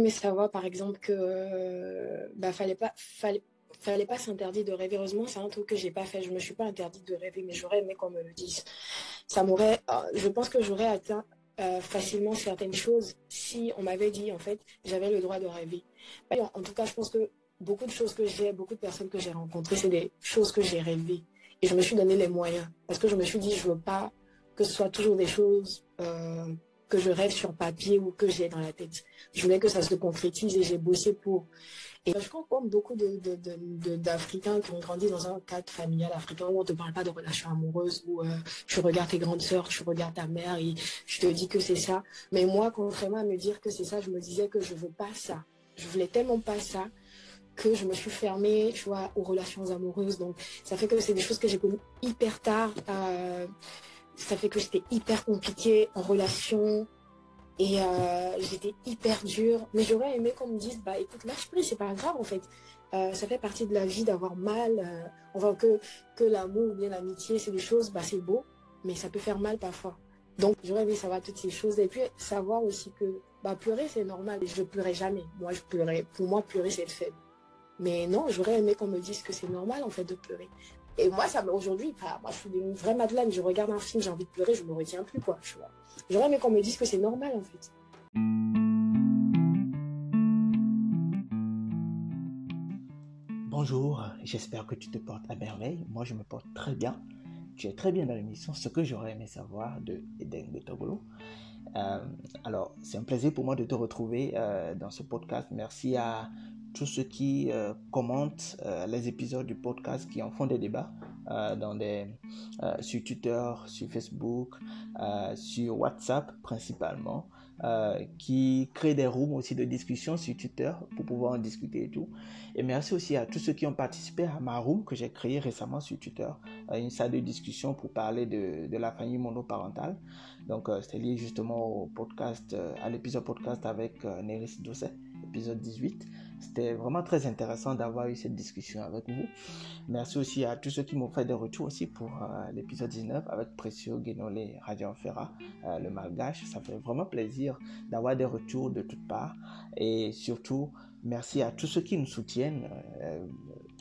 Mais savoir, par exemple, que euh, bah, fallait pas, fallait, fallait pas s'interdire de rêver. Heureusement, c'est un truc que j'ai pas fait. Je me suis pas interdite de rêver, mais j'aurais aimé qu'on me le dise. Ça m'aurait, euh, je pense que j'aurais atteint euh, facilement certaines choses si on m'avait dit, en fait, j'avais le droit de rêver. En tout cas, je pense que beaucoup de choses que j'ai, beaucoup de personnes que j'ai rencontrées, c'est des choses que j'ai rêvées. Et je me suis donné les moyens. Parce que je me suis dit, je veux pas que ce soit toujours des choses que je rêve sur papier ou que j'ai dans la tête. Je voulais que ça se concrétise et j'ai bossé pour. Et je rencontre beaucoup d'Africains qui ont grandi dans un cadre familial africain où on ne te parle pas de relations amoureuses, où euh, tu regardes tes grandes sœurs, tu regardes ta mère et je te dis que c'est ça. Mais moi, contrairement à me dire que c'est ça, je me disais que je veux pas ça. Je voulais tellement pas ça que je me suis fermée, tu vois, aux relations amoureuses. Donc, ça fait que c'est des choses que j'ai connues hyper tard. Euh, ça fait que j'étais hyper compliquée en relation et euh, j'étais hyper dure. Mais j'aurais aimé qu'on me dise, bah écoute, lâche prise, c'est pas grave en fait. Euh, ça fait partie de la vie d'avoir mal. on voit que, que l'amour ou bien l'amitié, c'est des choses, bah c'est beau, mais ça peut faire mal parfois. Donc j'aurais aimé savoir toutes ces choses et puis savoir aussi que bah pleurer c'est normal. Je pleurais jamais. Moi je pleurais. Pour moi pleurer c'est être faible. Mais non, j'aurais aimé qu'on me dise que c'est normal en fait de pleurer. Et moi, ça aujourd'hui, moi, je suis une vraie Madeleine. Je regarde un film, j'ai envie de pleurer, je me retiens plus, quoi. J'aurais aimé qu'on me dise que c'est normal, en fait. Bonjour, j'espère que tu te portes à merveille. Moi, je me porte très bien. Tu es très bien dans l'émission, ce que j'aurais aimé savoir de Eden Betogolo. Euh, alors, c'est un plaisir pour moi de te retrouver euh, dans ce podcast. Merci à tous ceux qui euh, commentent euh, les épisodes du podcast, qui en font des débats euh, dans des, sur Twitter, sur Facebook, sur WhatsApp principalement, qui créent des rooms aussi de discussion sur Twitter pour pouvoir en discuter et tout. Et merci aussi à tous ceux qui ont participé à ma room que j'ai créée récemment sur Twitter, une salle de discussion pour parler de, la famille monoparentale. Donc, c'était lié justement au podcast, à l'épisode podcast avec Neris Dosset, épisode 18. C'était vraiment très intéressant d'avoir eu cette discussion avec vous. Merci aussi à tous ceux qui m'ont fait des retours aussi pour euh, l'épisode 19 avec Précieux Guénolé Radio Ferra, euh, le malgache. Ça fait vraiment plaisir d'avoir des retours de toutes parts. Et surtout, merci à tous ceux qui nous soutiennent. Euh,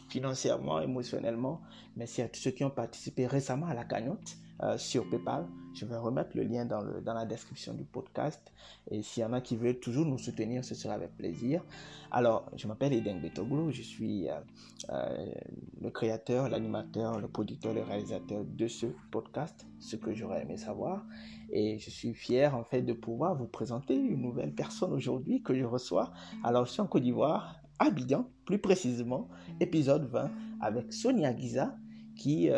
financièrement, émotionnellement. Merci à tous ceux qui ont participé récemment à la cagnotte. Euh, sur PayPal. Je vais remettre le lien dans, le, dans la description du podcast. Et s'il y en a qui veulent toujours nous soutenir, ce sera avec plaisir. Alors, je m'appelle Eden Betoglou. Je suis euh, euh, le créateur, l'animateur, le producteur, le réalisateur de ce podcast, ce que j'aurais aimé savoir. Et je suis fier en fait de pouvoir vous présenter une nouvelle personne aujourd'hui que je reçois. Alors, je suis en Côte d'Ivoire, Abidjan, plus précisément, épisode 20, avec Sonia Giza, qui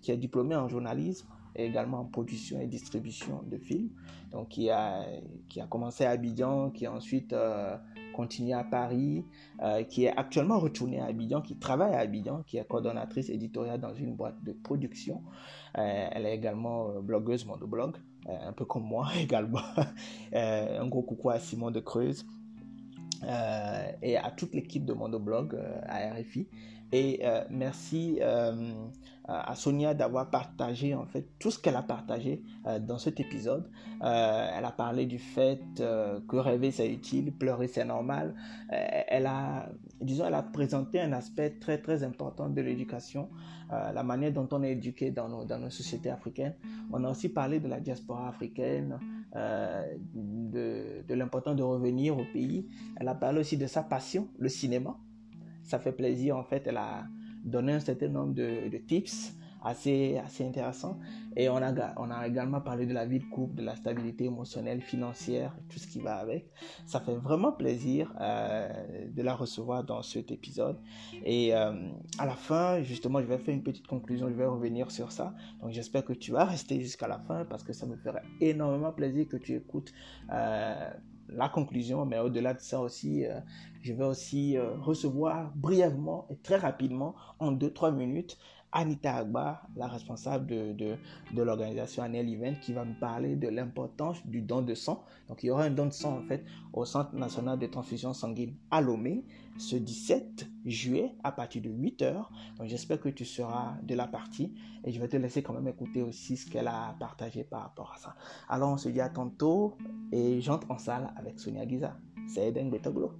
qui est diplômé en journalisme et également en production et distribution de films. Donc, qui a, qui a commencé à Abidjan, qui a ensuite euh, continué à Paris, euh, qui est actuellement retourné à Abidjan, qui travaille à Abidjan, qui est coordonnatrice éditoriale dans une boîte de production. Euh, elle est également blogueuse monoblog, un peu comme moi également. un gros coucou à Simon de Creuse. et à toute l'équipe de Mondoblog à RFI. Et euh, merci euh, à Sonia d'avoir partagé en fait tout ce qu'elle a partagé euh, dans cet épisode. elle a parlé du fait que rêver c'est utile, pleurer c'est normal. elle a, disons, elle a présenté un aspect très très important de l'éducation, la manière dont on est éduqué dans nos, dans nos sociétés africaines. On a aussi parlé de la diaspora africaine, de, de l'importance de revenir au pays. Elle a parlé aussi de sa passion, le cinéma ça fait plaisir. En fait, elle a donné un certain nombre de, tips assez, assez intéressants. Et on a, on a également parlé de la vie de couple, de la stabilité émotionnelle, financière, tout ce qui va avec. Ça fait vraiment plaisir euh, de la recevoir dans cet épisode. Et euh, à la fin, justement, je vais faire une petite conclusion, je vais revenir sur ça. Donc j'espère que tu vas rester jusqu'à la fin parce que ça me ferait énormément plaisir que tu écoutes. Euh, la conclusion, mais au-delà de ça aussi, euh, je vais aussi euh, recevoir brièvement et très rapidement, en 2-3 minutes, Anita Agba, la responsable de, de, l'organisation Annual Event, qui va nous parler de l'importance du don de sang. Donc, il y aura un don de sang, en fait, au Centre national de transfusion sanguine à Lomé, ce 17 juillet, à partir de 8 heures. Donc, j'espère que tu seras de la partie et je vais te laisser quand même écouter aussi ce qu'elle a partagé par rapport à ça. Alors, on se dit à tantôt et j'entre en salle avec Sonia Giza. C'est Eden Betoglo.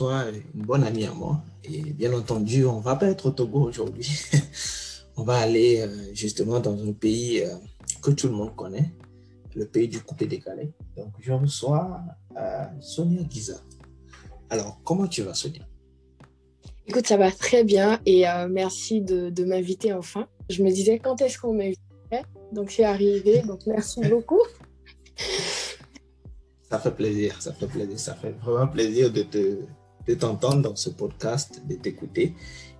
Une bonne amie à moi. Et bien entendu, on va pas être au Togo aujourd'hui. on va aller euh, justement dans un pays euh, que tout le monde connaît, le pays du coupé décalé. Donc, je reçois Sonia Giza. Alors, comment tu vas, Sonia? Écoute, ça va très bien et merci de, de m'inviter enfin. Je me disais quand est-ce qu'on m'invitait, donc c'est arrivé. Donc, merci beaucoup. Ça fait plaisir, ça fait plaisir, ça fait vraiment plaisir de te de t'entendre dans ce podcast, de t'écouter.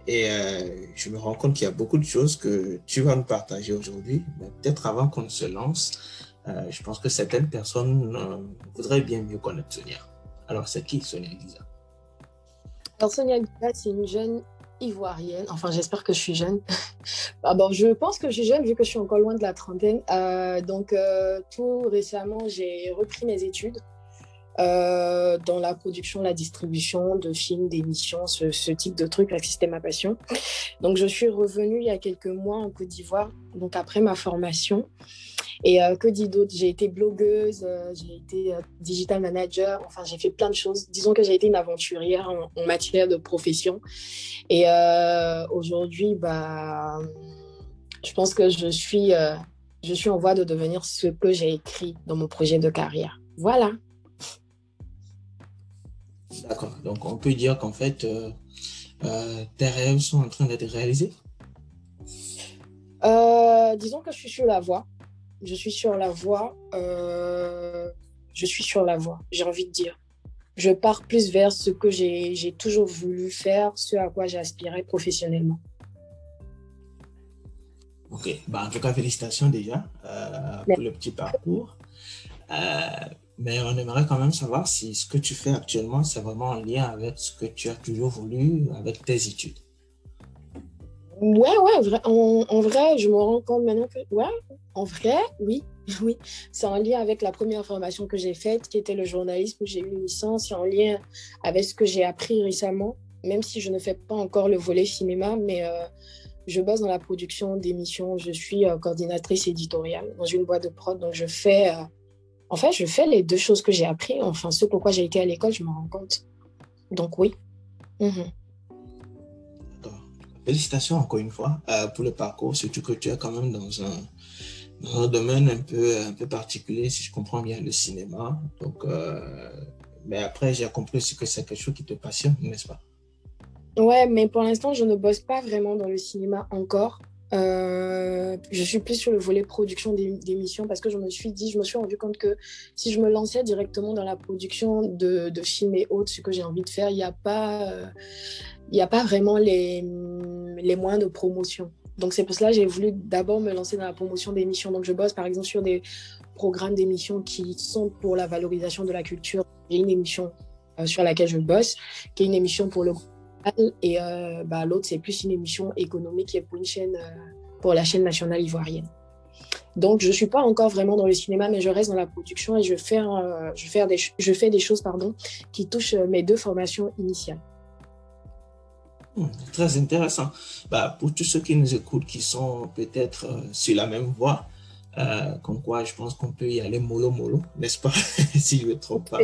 Et euh, je me rends compte qu'il y a beaucoup de choses que tu vas nous partager aujourd'hui. Mais peut-être avant qu'on se lance, euh, je pense que certaines personnes euh, voudraient bien mieux connaître Sonia. Alors, c'est qui Sonia Giza Alors, Sonia Giza, c'est une jeune ivoirienne. Enfin, j'espère que je suis jeune. ah bon, je pense que je suis jeune vu que je suis encore loin de la trentaine. Donc, tout récemment, j'ai repris mes études euh, dans la production, la distribution de films, d'émissions, ce, type de trucs. C'était ma passion. Donc, je suis revenue il y a quelques mois en Côte d'Ivoire, donc après ma formation. Et euh, que dit d'autre? J'ai été blogueuse, euh, j'ai été digital manager, enfin j'ai fait plein de choses. Disons que j'ai été une aventurière en, en matière de profession. Et aujourd'hui, bah, je pense que je suis, je suis en voie de devenir ce que j'ai écrit dans mon projet de carrière. Voilà. D'accord. Donc on peut dire qu'en fait, tes rêves sont en train d'être réalisés? Disons que je suis sur la voie je suis sur la voie. Euh, je suis sur la voie, j'ai envie de dire. Je pars plus vers ce que j'ai toujours voulu faire, ce à quoi j'aspirais professionnellement. Ok, bah, en tout cas, félicitations déjà euh, pour le petit parcours. Mais on aimerait quand même savoir si ce que tu fais actuellement, c'est vraiment en lien avec ce que tu as toujours voulu, avec tes études. Ouais, ouais, en, vrai, je me rends compte maintenant que, ouais, en vrai, oui, oui, c'est en lien avec la première formation que j'ai faite, qui était le journalisme, où j'ai eu une licence, c'est en lien avec ce que j'ai appris récemment, même si je ne fais pas encore le volet cinéma, mais euh, je bosse dans la production d'émissions, je suis euh, coordinatrice éditoriale dans une boîte de prod, donc je fais, euh, en fait, je fais les deux choses que j'ai appris, enfin, ce pourquoi j'ai été à l'école, je me rends compte. Donc oui. Mmh. Félicitations encore une fois euh, pour le parcours, surtout que tu es quand même dans un, dans un domaine un peu, un peu particulier, si je comprends bien, le cinéma. Donc, euh, mais après, j'ai compris aussi que c'est quelque chose qui te passionne, n'est-ce pas? Ouais, mais pour l'instant, je ne bosse pas vraiment dans le cinéma encore. Euh, je suis plus sur le volet production d'émissions parce que je me suis dit, je me suis rendu compte que si je me lançais directement dans la production de, films et autres, ce que j'ai envie de faire, il n'y a pas, euh, a pas vraiment les, les moyens de promotion. Donc c'est pour cela que j'ai voulu d'abord me lancer dans la promotion d'émissions. Donc je bosse par exemple sur des programmes d'émissions qui sont pour la valorisation de la culture. J'ai une émission euh, sur laquelle je bosse, qui est une émission pour le et euh, bah, l'autre c'est plus une émission économique qui est pour une chaîne euh, pour la chaîne nationale ivoirienne. Donc je suis pas encore vraiment dans le cinéma, mais je reste dans la production et je fais, euh, je fais des, je fais des choses pardon qui touchent mes deux formations initiales. Hmm, très intéressant. Bah, pour tous ceux qui nous écoutent, qui sont peut-être sur la même voie, comme quoi je pense qu'on peut y aller mollo mollo, n'est-ce pas, si je ne me trompe pas,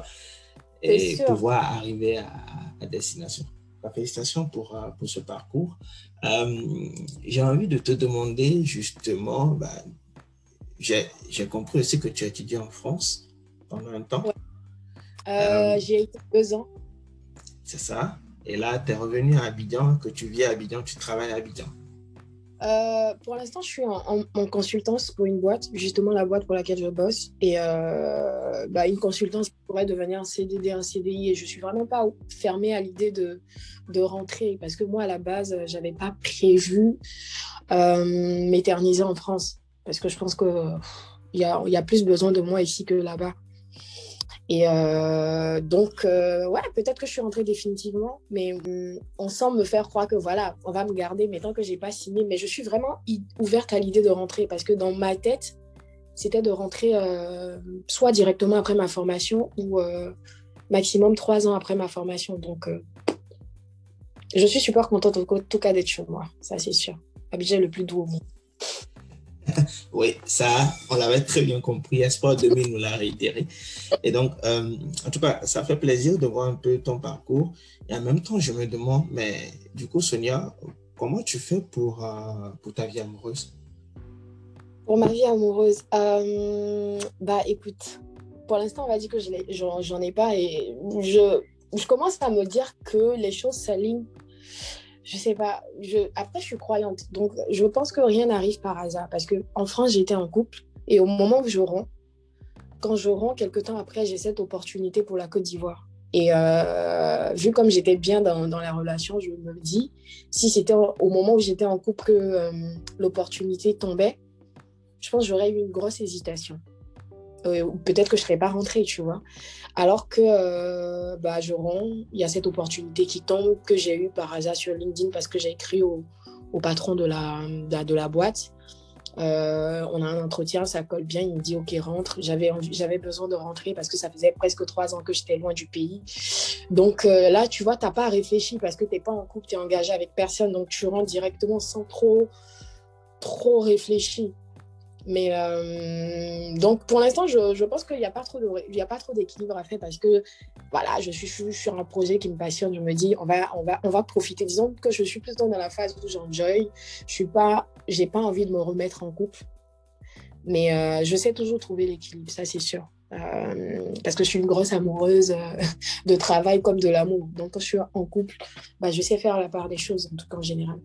et pouvoir arriver à, à destination. Bah, félicitations pour, euh, pour ce parcours. Euh, j'ai envie de te demander justement, bah, j'ai compris aussi que tu as étudié en France pendant un temps. Ouais. j'ai été deux ans. C'est ça. Et là, tu es revenu à Abidjan, que tu vis à Abidjan, tu travailles à Abidjan. Euh, pour l'instant, je suis en, consultance pour une boîte, justement la boîte pour laquelle je bosse. Et euh, bah, une consultance pourrait devenir un CDD, un CDI. Et je suis vraiment pas fermée à l'idée de, rentrer. Parce que moi, à la base, j'avais pas prévu euh, m'éterniser en France. Parce que je pense qu'il y a plus besoin de moi ici que là-bas. Et euh, donc, euh, ouais, peut-être que je suis rentrée définitivement, mais on semble me faire croire que voilà, on va me garder, mais tant que j'ai pas signé. Mais je suis vraiment ouverte à l'idée de rentrer parce que dans ma tête, c'était de rentrer euh, soit directement après ma formation ou maximum trois ans après ma formation. Donc, je suis super contente en tout cas d'être chez moi, ça c'est sûr. Abidjan le plus doux au monde. oui, ça, on l'avait très bien compris. Espoir 2000 nous l'a réitéré. Et donc, euh, en tout cas, ça fait plaisir de voir un peu ton parcours. Et en même temps, je me demande, mais du coup, Sonia, comment tu fais pour, euh, pour ta vie amoureuse? Pour ma vie amoureuse, euh, bah écoute, pour l'instant, on va dire que je j'en ai pas et je, je commence à me dire que les choses s'alignent je sais pas. Je... Après, je suis croyante. Donc, je pense que rien n'arrive par hasard. Parce que en France, j'étais en couple. Et au moment où je romps, quand je romps, quelques temps après, j'ai cette opportunité pour la Côte d'Ivoire. Et euh, vu comme j'étais bien dans, dans, la relation, je me dis, si c'était au moment où j'étais en couple que euh, l'opportunité tombait, je pense que j'aurais eu une grosse hésitation. Euh, peut-être que je ne serais pas rentrée, tu vois. Alors que euh, bah, je romps, il y a cette opportunité qui tombe que j'ai eue par hasard sur LinkedIn parce que j'ai écrit au, patron de la, boîte. Euh, on a un entretien, ça colle bien. Il me dit Ok, rentre. J'avais, j'avais besoin de rentrer parce que ça faisait presque trois ans que j'étais loin du pays. Donc là, tu vois, tu n'as pas réfléchi parce que tu n'es pas en couple, tu es engagé avec personne. Donc tu rentres directement sans trop, trop réfléchir. Mais euh, donc pour l'instant, je, je, pense qu'il n'y a pas trop d'équilibre à faire parce que voilà, je suis, je suis sur un projet qui me passionne. Je me dis on va on va on va profiter. Disons que je suis plutôt dans la phase où j'enjoy. Je suis pas pas envie de me remettre en couple, mais euh, je sais toujours trouver l'équilibre, ça c'est sûr. Euh, parce que je suis une grosse amoureuse de travail comme de l'amour. Donc quand je suis en couple, bah, je sais faire la part des choses en tout cas en général.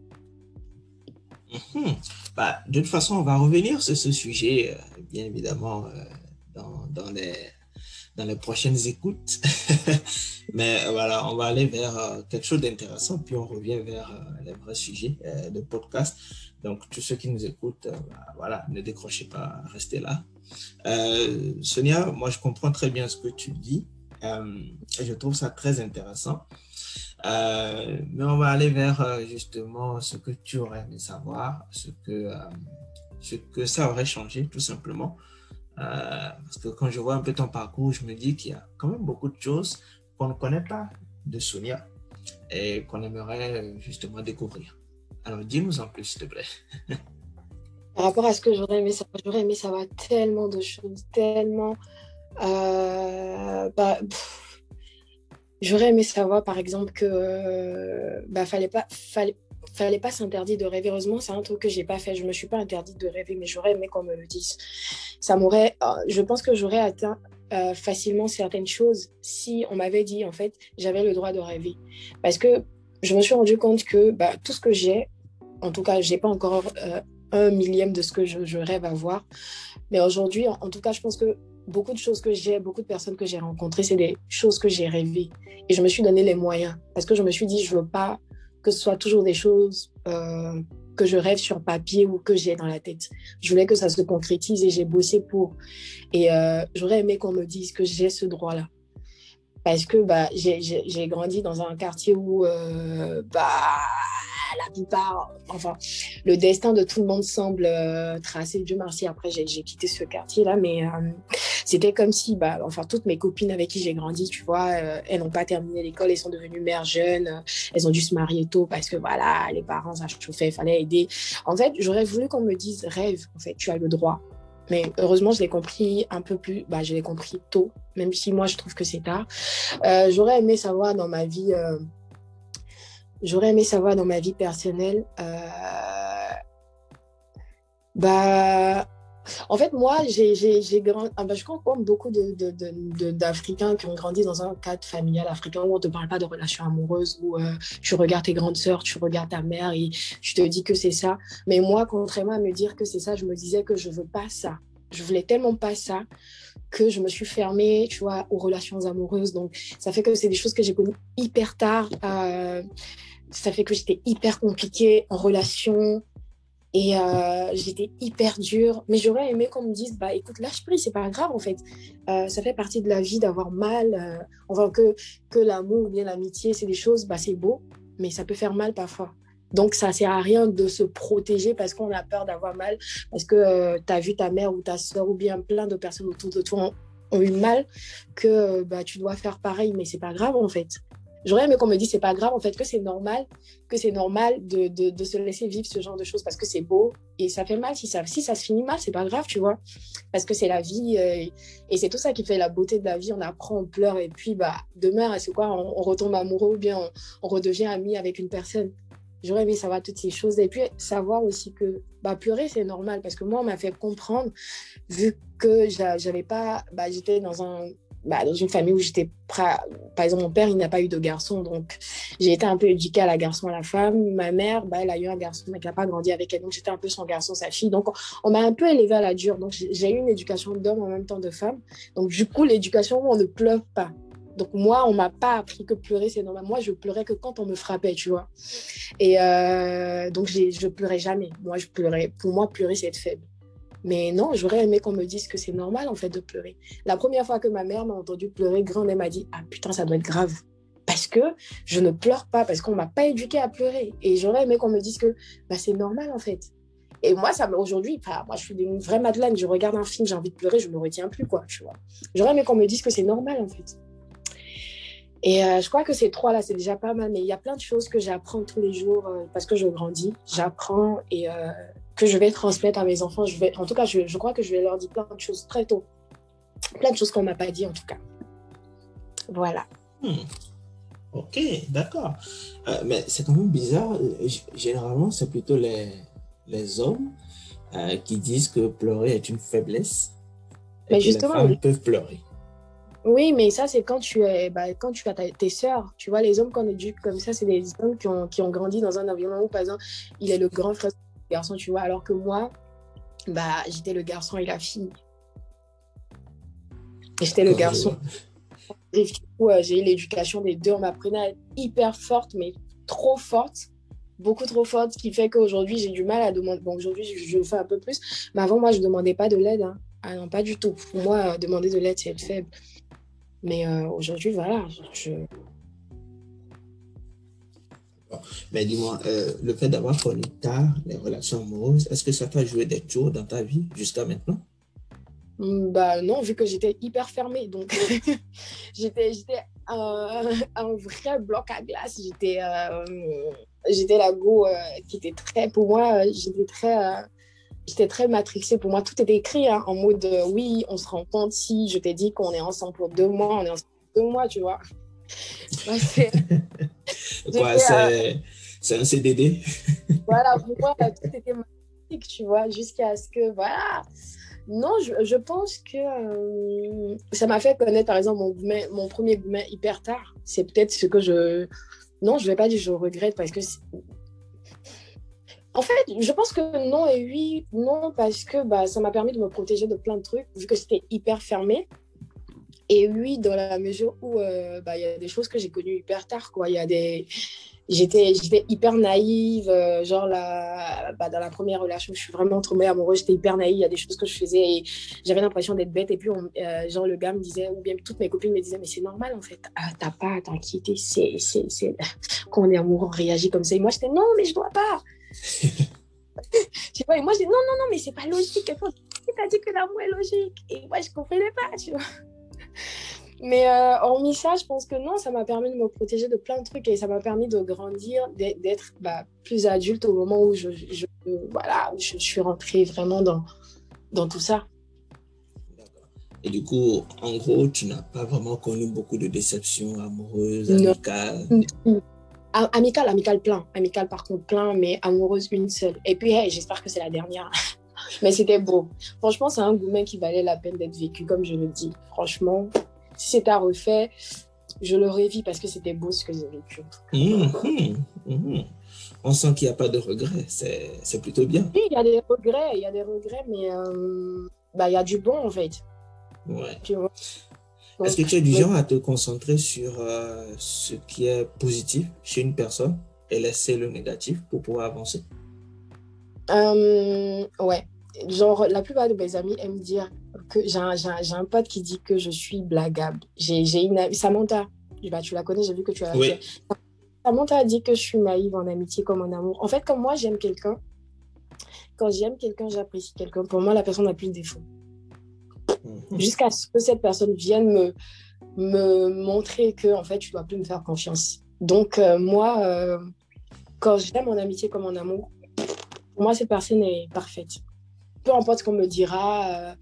Mhm. Bah, de façon, on va revenir sur ce sujet, euh, bien évidemment, euh, dans, dans, les, dans les prochaines écoutes. Mais voilà, on va aller vers euh, quelque chose d'intéressant, puis on revient vers les vrais sujets de podcast. Donc, tous ceux qui nous écoutent, bah, voilà, ne décrochez pas, restez là. Sonia, moi, je comprends très bien ce que tu dis. et je trouve ça très intéressant. Euh, mais on va aller vers euh, justement ce que tu aurais aimé savoir, ce que, euh, ce que ça aurait changé tout simplement. parce que quand je vois un peu ton parcours, je me dis qu'il y a quand même beaucoup de choses qu'on ne connaît pas de Sonia et qu'on aimerait justement découvrir. Alors dis-nous en plus, s'il te plaît. Par rapport à ce que j'aurais aimé savoir, j'aurais aimé savoir tellement de choses, tellement... Bah, J'aurais aimé savoir, par exemple, que euh, bah, fallait pas, fallait, fallait pas s'interdire de rêver. Heureusement, c'est un truc que j'ai pas fait. Je me suis pas interdite de rêver, mais j'aurais aimé qu'on me le dise. Ça m'aurait, euh, je pense que j'aurais atteint euh, facilement certaines choses si on m'avait dit, en fait, j'avais le droit de rêver. Parce que je me suis rendu compte que bah, tout ce que j'ai, en tout cas, j'ai pas encore un millième de ce que je, rêve avoir. Mais aujourd'hui, en, tout cas, je pense que beaucoup de choses que j'ai, beaucoup de personnes que j'ai rencontrées, c'est des choses que j'ai rêvées. Et je me suis donné les moyens parce que je me suis dit, je veux pas que ce soit toujours des choses euh, que je rêve sur papier ou que j'ai dans la tête. Je voulais que ça se concrétise et j'ai bossé pour. Et euh, j'aurais aimé qu'on me dise que j'ai ce droit-là. Parce que bah, j'ai grandi dans un quartier où euh, bah, la plupart, enfin, le destin de tout le monde semble euh, tracé. Dieu merci, après, j'ai quitté ce quartier-là, mais euh, c'était comme si, bah, enfin, toutes mes copines avec qui j'ai grandi, tu vois, euh, elles n'ont pas terminé l'école, elles sont devenues mères jeunes, elles ont dû se marier tôt parce que, voilà, les parents, ça chauffait, il fallait aider. En fait, j'aurais voulu qu'on me dise, rêve, en fait, tu as le droit. Mais heureusement, je l'ai compris un peu plus, bah, je l'ai compris tôt, même si moi, je trouve que c'est tard. j'aurais aimé savoir dans ma vie j'aurais aimé savoir dans ma vie personnelle, euh, bah, En fait, moi, j'ai grandi. Ah bah, je comme beaucoup d'Africains qui ont grandi dans un cadre familial africain où on ne te parle pas de relations amoureuses, où euh, tu regardes tes grandes sœurs, tu regardes ta mère et tu te dis que c'est ça. Mais moi, contrairement à me dire que c'est ça, je me disais que je veux pas ça. Je voulais tellement pas ça que je me suis fermée, tu vois, aux relations amoureuses. Donc, ça fait que c'est des choses que j'ai connues hyper tard. Euh, ça fait que j'étais hyper compliquée en relation. Et euh, j'étais hyper dure. Mais j'aurais aimé qu'on me dise, bah écoute, lâche prise, c'est pas grave en fait. Euh, ça fait partie de la vie d'avoir mal. Euh, enfin, que, que l'amour ou bien l'amitié, c'est des choses, bah c'est beau, mais ça peut faire mal parfois. Donc, ça sert à rien de se protéger parce qu'on a peur d'avoir mal, parce que tu as vu ta mère ou ta soeur ou bien plein de personnes autour de toi ont, ont eu mal, que bah, tu dois faire pareil, mais c'est pas grave en fait. J'aurais aimé qu'on me dise c'est pas grave en fait que c'est normal que c'est normal de, de, se laisser vivre ce genre de choses parce que c'est beau et ça fait mal. Si ça si ça se finit mal c'est pas grave tu vois. Parce que c'est la vie euh, et c'est tout ça qui fait la beauté de la vie. On apprend on pleure et puis bah demain c'est quoi on, on, retombe amoureux ou bien on, on redevient ami avec une personne. J'aurais aimé savoir toutes ces choses et puis savoir aussi que bah pleurer c'est normal parce que moi on m'a fait comprendre vu que j'avais pas bah, j'étais dans un bah, dans une famille où j'étais par exemple mon père il n'a pas eu de garçon donc j'ai été un peu éduquée à la garçon à la femme ma mère bah, elle a eu un garçon mais qui n'a pas grandi avec elle donc j'étais un peu son garçon sa fille donc on, m'a un peu élevée à la dure donc j'ai eu une éducation d'homme en même temps de femme donc du coup l'éducation on ne pleure pas donc moi, on m'a pas appris que pleurer c'est normal. Moi, je pleurais que quand on me frappait, tu vois. Et euh, donc je pleurais jamais. Moi, je pleurais. Pour moi, pleurer c'est être faible. Mais non, j'aurais aimé qu'on me dise que c'est normal en fait de pleurer. La première fois que ma mère m'a entendu pleurer, grande, elle m'a dit Ah putain, ça doit être grave. Parce que je ne pleure pas, parce qu'on ne m'a pas éduquée à pleurer. Et j'aurais aimé qu'on me dise que bah, c'est normal en fait. Et moi, ça aujourd'hui, moi je suis une vraie Madeleine, je regarde un film, j'ai envie de pleurer, je ne me retiens plus, quoi, tu vois. J'aurais aimé qu'on me dise que c'est normal en fait. Et euh, je crois que ces trois-là, c'est déjà pas mal, mais il y a plein de choses que j'apprends tous les jours euh, parce que je grandis. J'apprends et euh, que je vais transmettre à mes enfants. Je vais, en tout cas, je, je, crois que je vais leur dire plein de choses très tôt. Plein de choses qu'on m'a pas dit, en tout cas. Voilà. Hmm. Ok, d'accord. Euh, mais c'est quand même bizarre. Généralement, c'est plutôt les, les hommes euh, qui disent que pleurer est une faiblesse. Et mais justement, les femmes peuvent pleurer. Oui, mais ça, c'est quand tu es, bah, quand tu as tes sœurs. Tu vois, les hommes qu'on éduque comme ça, c'est des hommes qui ont, qui ont grandi dans un environnement où, par exemple, il est le grand frère garçon, tu vois, alors que moi, bah, j'étais le garçon et la fille. J'étais le garçon. j'ai eu l'éducation des deux. On m'apprenait à être hyper forte, mais trop forte, beaucoup trop forte, ce qui fait qu'aujourd'hui, j'ai du mal à demander. Bon, aujourd'hui, je, le fais un peu plus, mais avant, moi, je ne demandais pas de l'aide. Hein. Ah non, pas du tout. Pour moi, demander de l'aide, c'est être faible. Mais euh, aujourd'hui, voilà, je, mais dis-moi, euh, le fait d'avoir connu tard les relations amoureuses, est-ce que ça t'a joué des tours dans ta vie jusqu'à maintenant? Mm, Bah non, vu que j'étais hyper fermée. Donc, j'étais un, un, vrai bloc à glace. J'étais euh, la go euh, qui était très, pour moi, j'étais très, j'étais très matrixée. Pour moi, tout était écrit hein, en mode oui, on se rend compte si je t'ai dit qu'on est ensemble pour deux mois, on est ensemble pour deux mois, tu vois. Quoi, c'est un CDD Voilà, pour moi, tout était magnifique, tu vois, jusqu'à ce que, voilà. Non, je, je pense que euh, ça m'a fait connaître, par exemple, mon, mon premier gourmet hyper tard. C'est peut-être ce que je... Non, je ne vais pas dire que je regrette parce que... En fait, je pense que non et oui, non, parce que bah, ça m'a permis de me protéger de plein de trucs, vu que c'était hyper fermé. Et oui, dans la mesure où euh, bah, il y a des choses que j'ai connues hyper tard, quoi. Il y a des... J'étais, hyper naïve, euh, genre la, bah, dans la première relation, je suis vraiment tombée amoureuse, j'étais hyper naïve, il y a des choses que je faisais et j'avais l'impression d'être bête. Et puis, euh, genre, le gars me disait, ou bien toutes mes copines me disaient, mais c'est normal en fait, ah, t'as pas à t'inquiéter, c'est, c'est, c'est... quand on est amoureux, on réagit comme ça. Et moi, j'étais, non, mais je dois pas. je sais pas, et moi, je dis, non, non, non, mais c'est pas logique. T'as dit que l'amour est logique. Et moi, je comprenais pas, tu vois. Mais euh, hormis ça, je pense que non, ça m'a permis de me protéger de plein de trucs et ça m'a permis de grandir, d'être bah, plus adulte au moment où je, je voilà, je, suis rentrée vraiment dans, dans tout ça. Et du coup, en gros, tu n'as pas vraiment connu beaucoup de déceptions amoureuses, amicales Amicales, amicales plein. Amicales par contre plein, mais amoureuses une seule. Et puis, j'espère que c'est la dernière. Mais c'était beau. Franchement, c'est un gourmet qui valait la peine d'être vécu, comme je le dis. Franchement, si c'était à refaire, je le revis parce que c'était beau ce que j'ai vécu. Mhm, mhm. On sent qu'il n'y a pas de regrets. C'est plutôt bien. Oui, il y a des regrets, il y a des regrets, mais euh, bah, il y a du bon en fait. Ouais. Est-ce que tu es du genre à te concentrer sur euh, ce qui est positif chez une personne et laisser le négatif pour pouvoir avancer? Euh, Ouais. Genre, la plupart de mes amis aiment dire que j'ai un, un, pote qui dit que je suis blagable. J'ai une Samantha, bah, tu la connais, j'ai vu que tu as. Oui. Samantha a dit que je suis naïve en amitié comme en amour. En fait, comme moi, j'aime quelqu'un. Quand j'aime quelqu'un, j'apprécie quelqu'un. Pour moi, la personne n'a plus de défaut. Mhm. Jusqu'à ce que cette personne vienne me, me montrer que, en fait, tu dois plus me faire confiance. Donc, euh, moi, euh, quand j'aime en amitié comme en amour, pour moi, cette personne est parfaite. Peu importe ce qu'on me dira. Euh,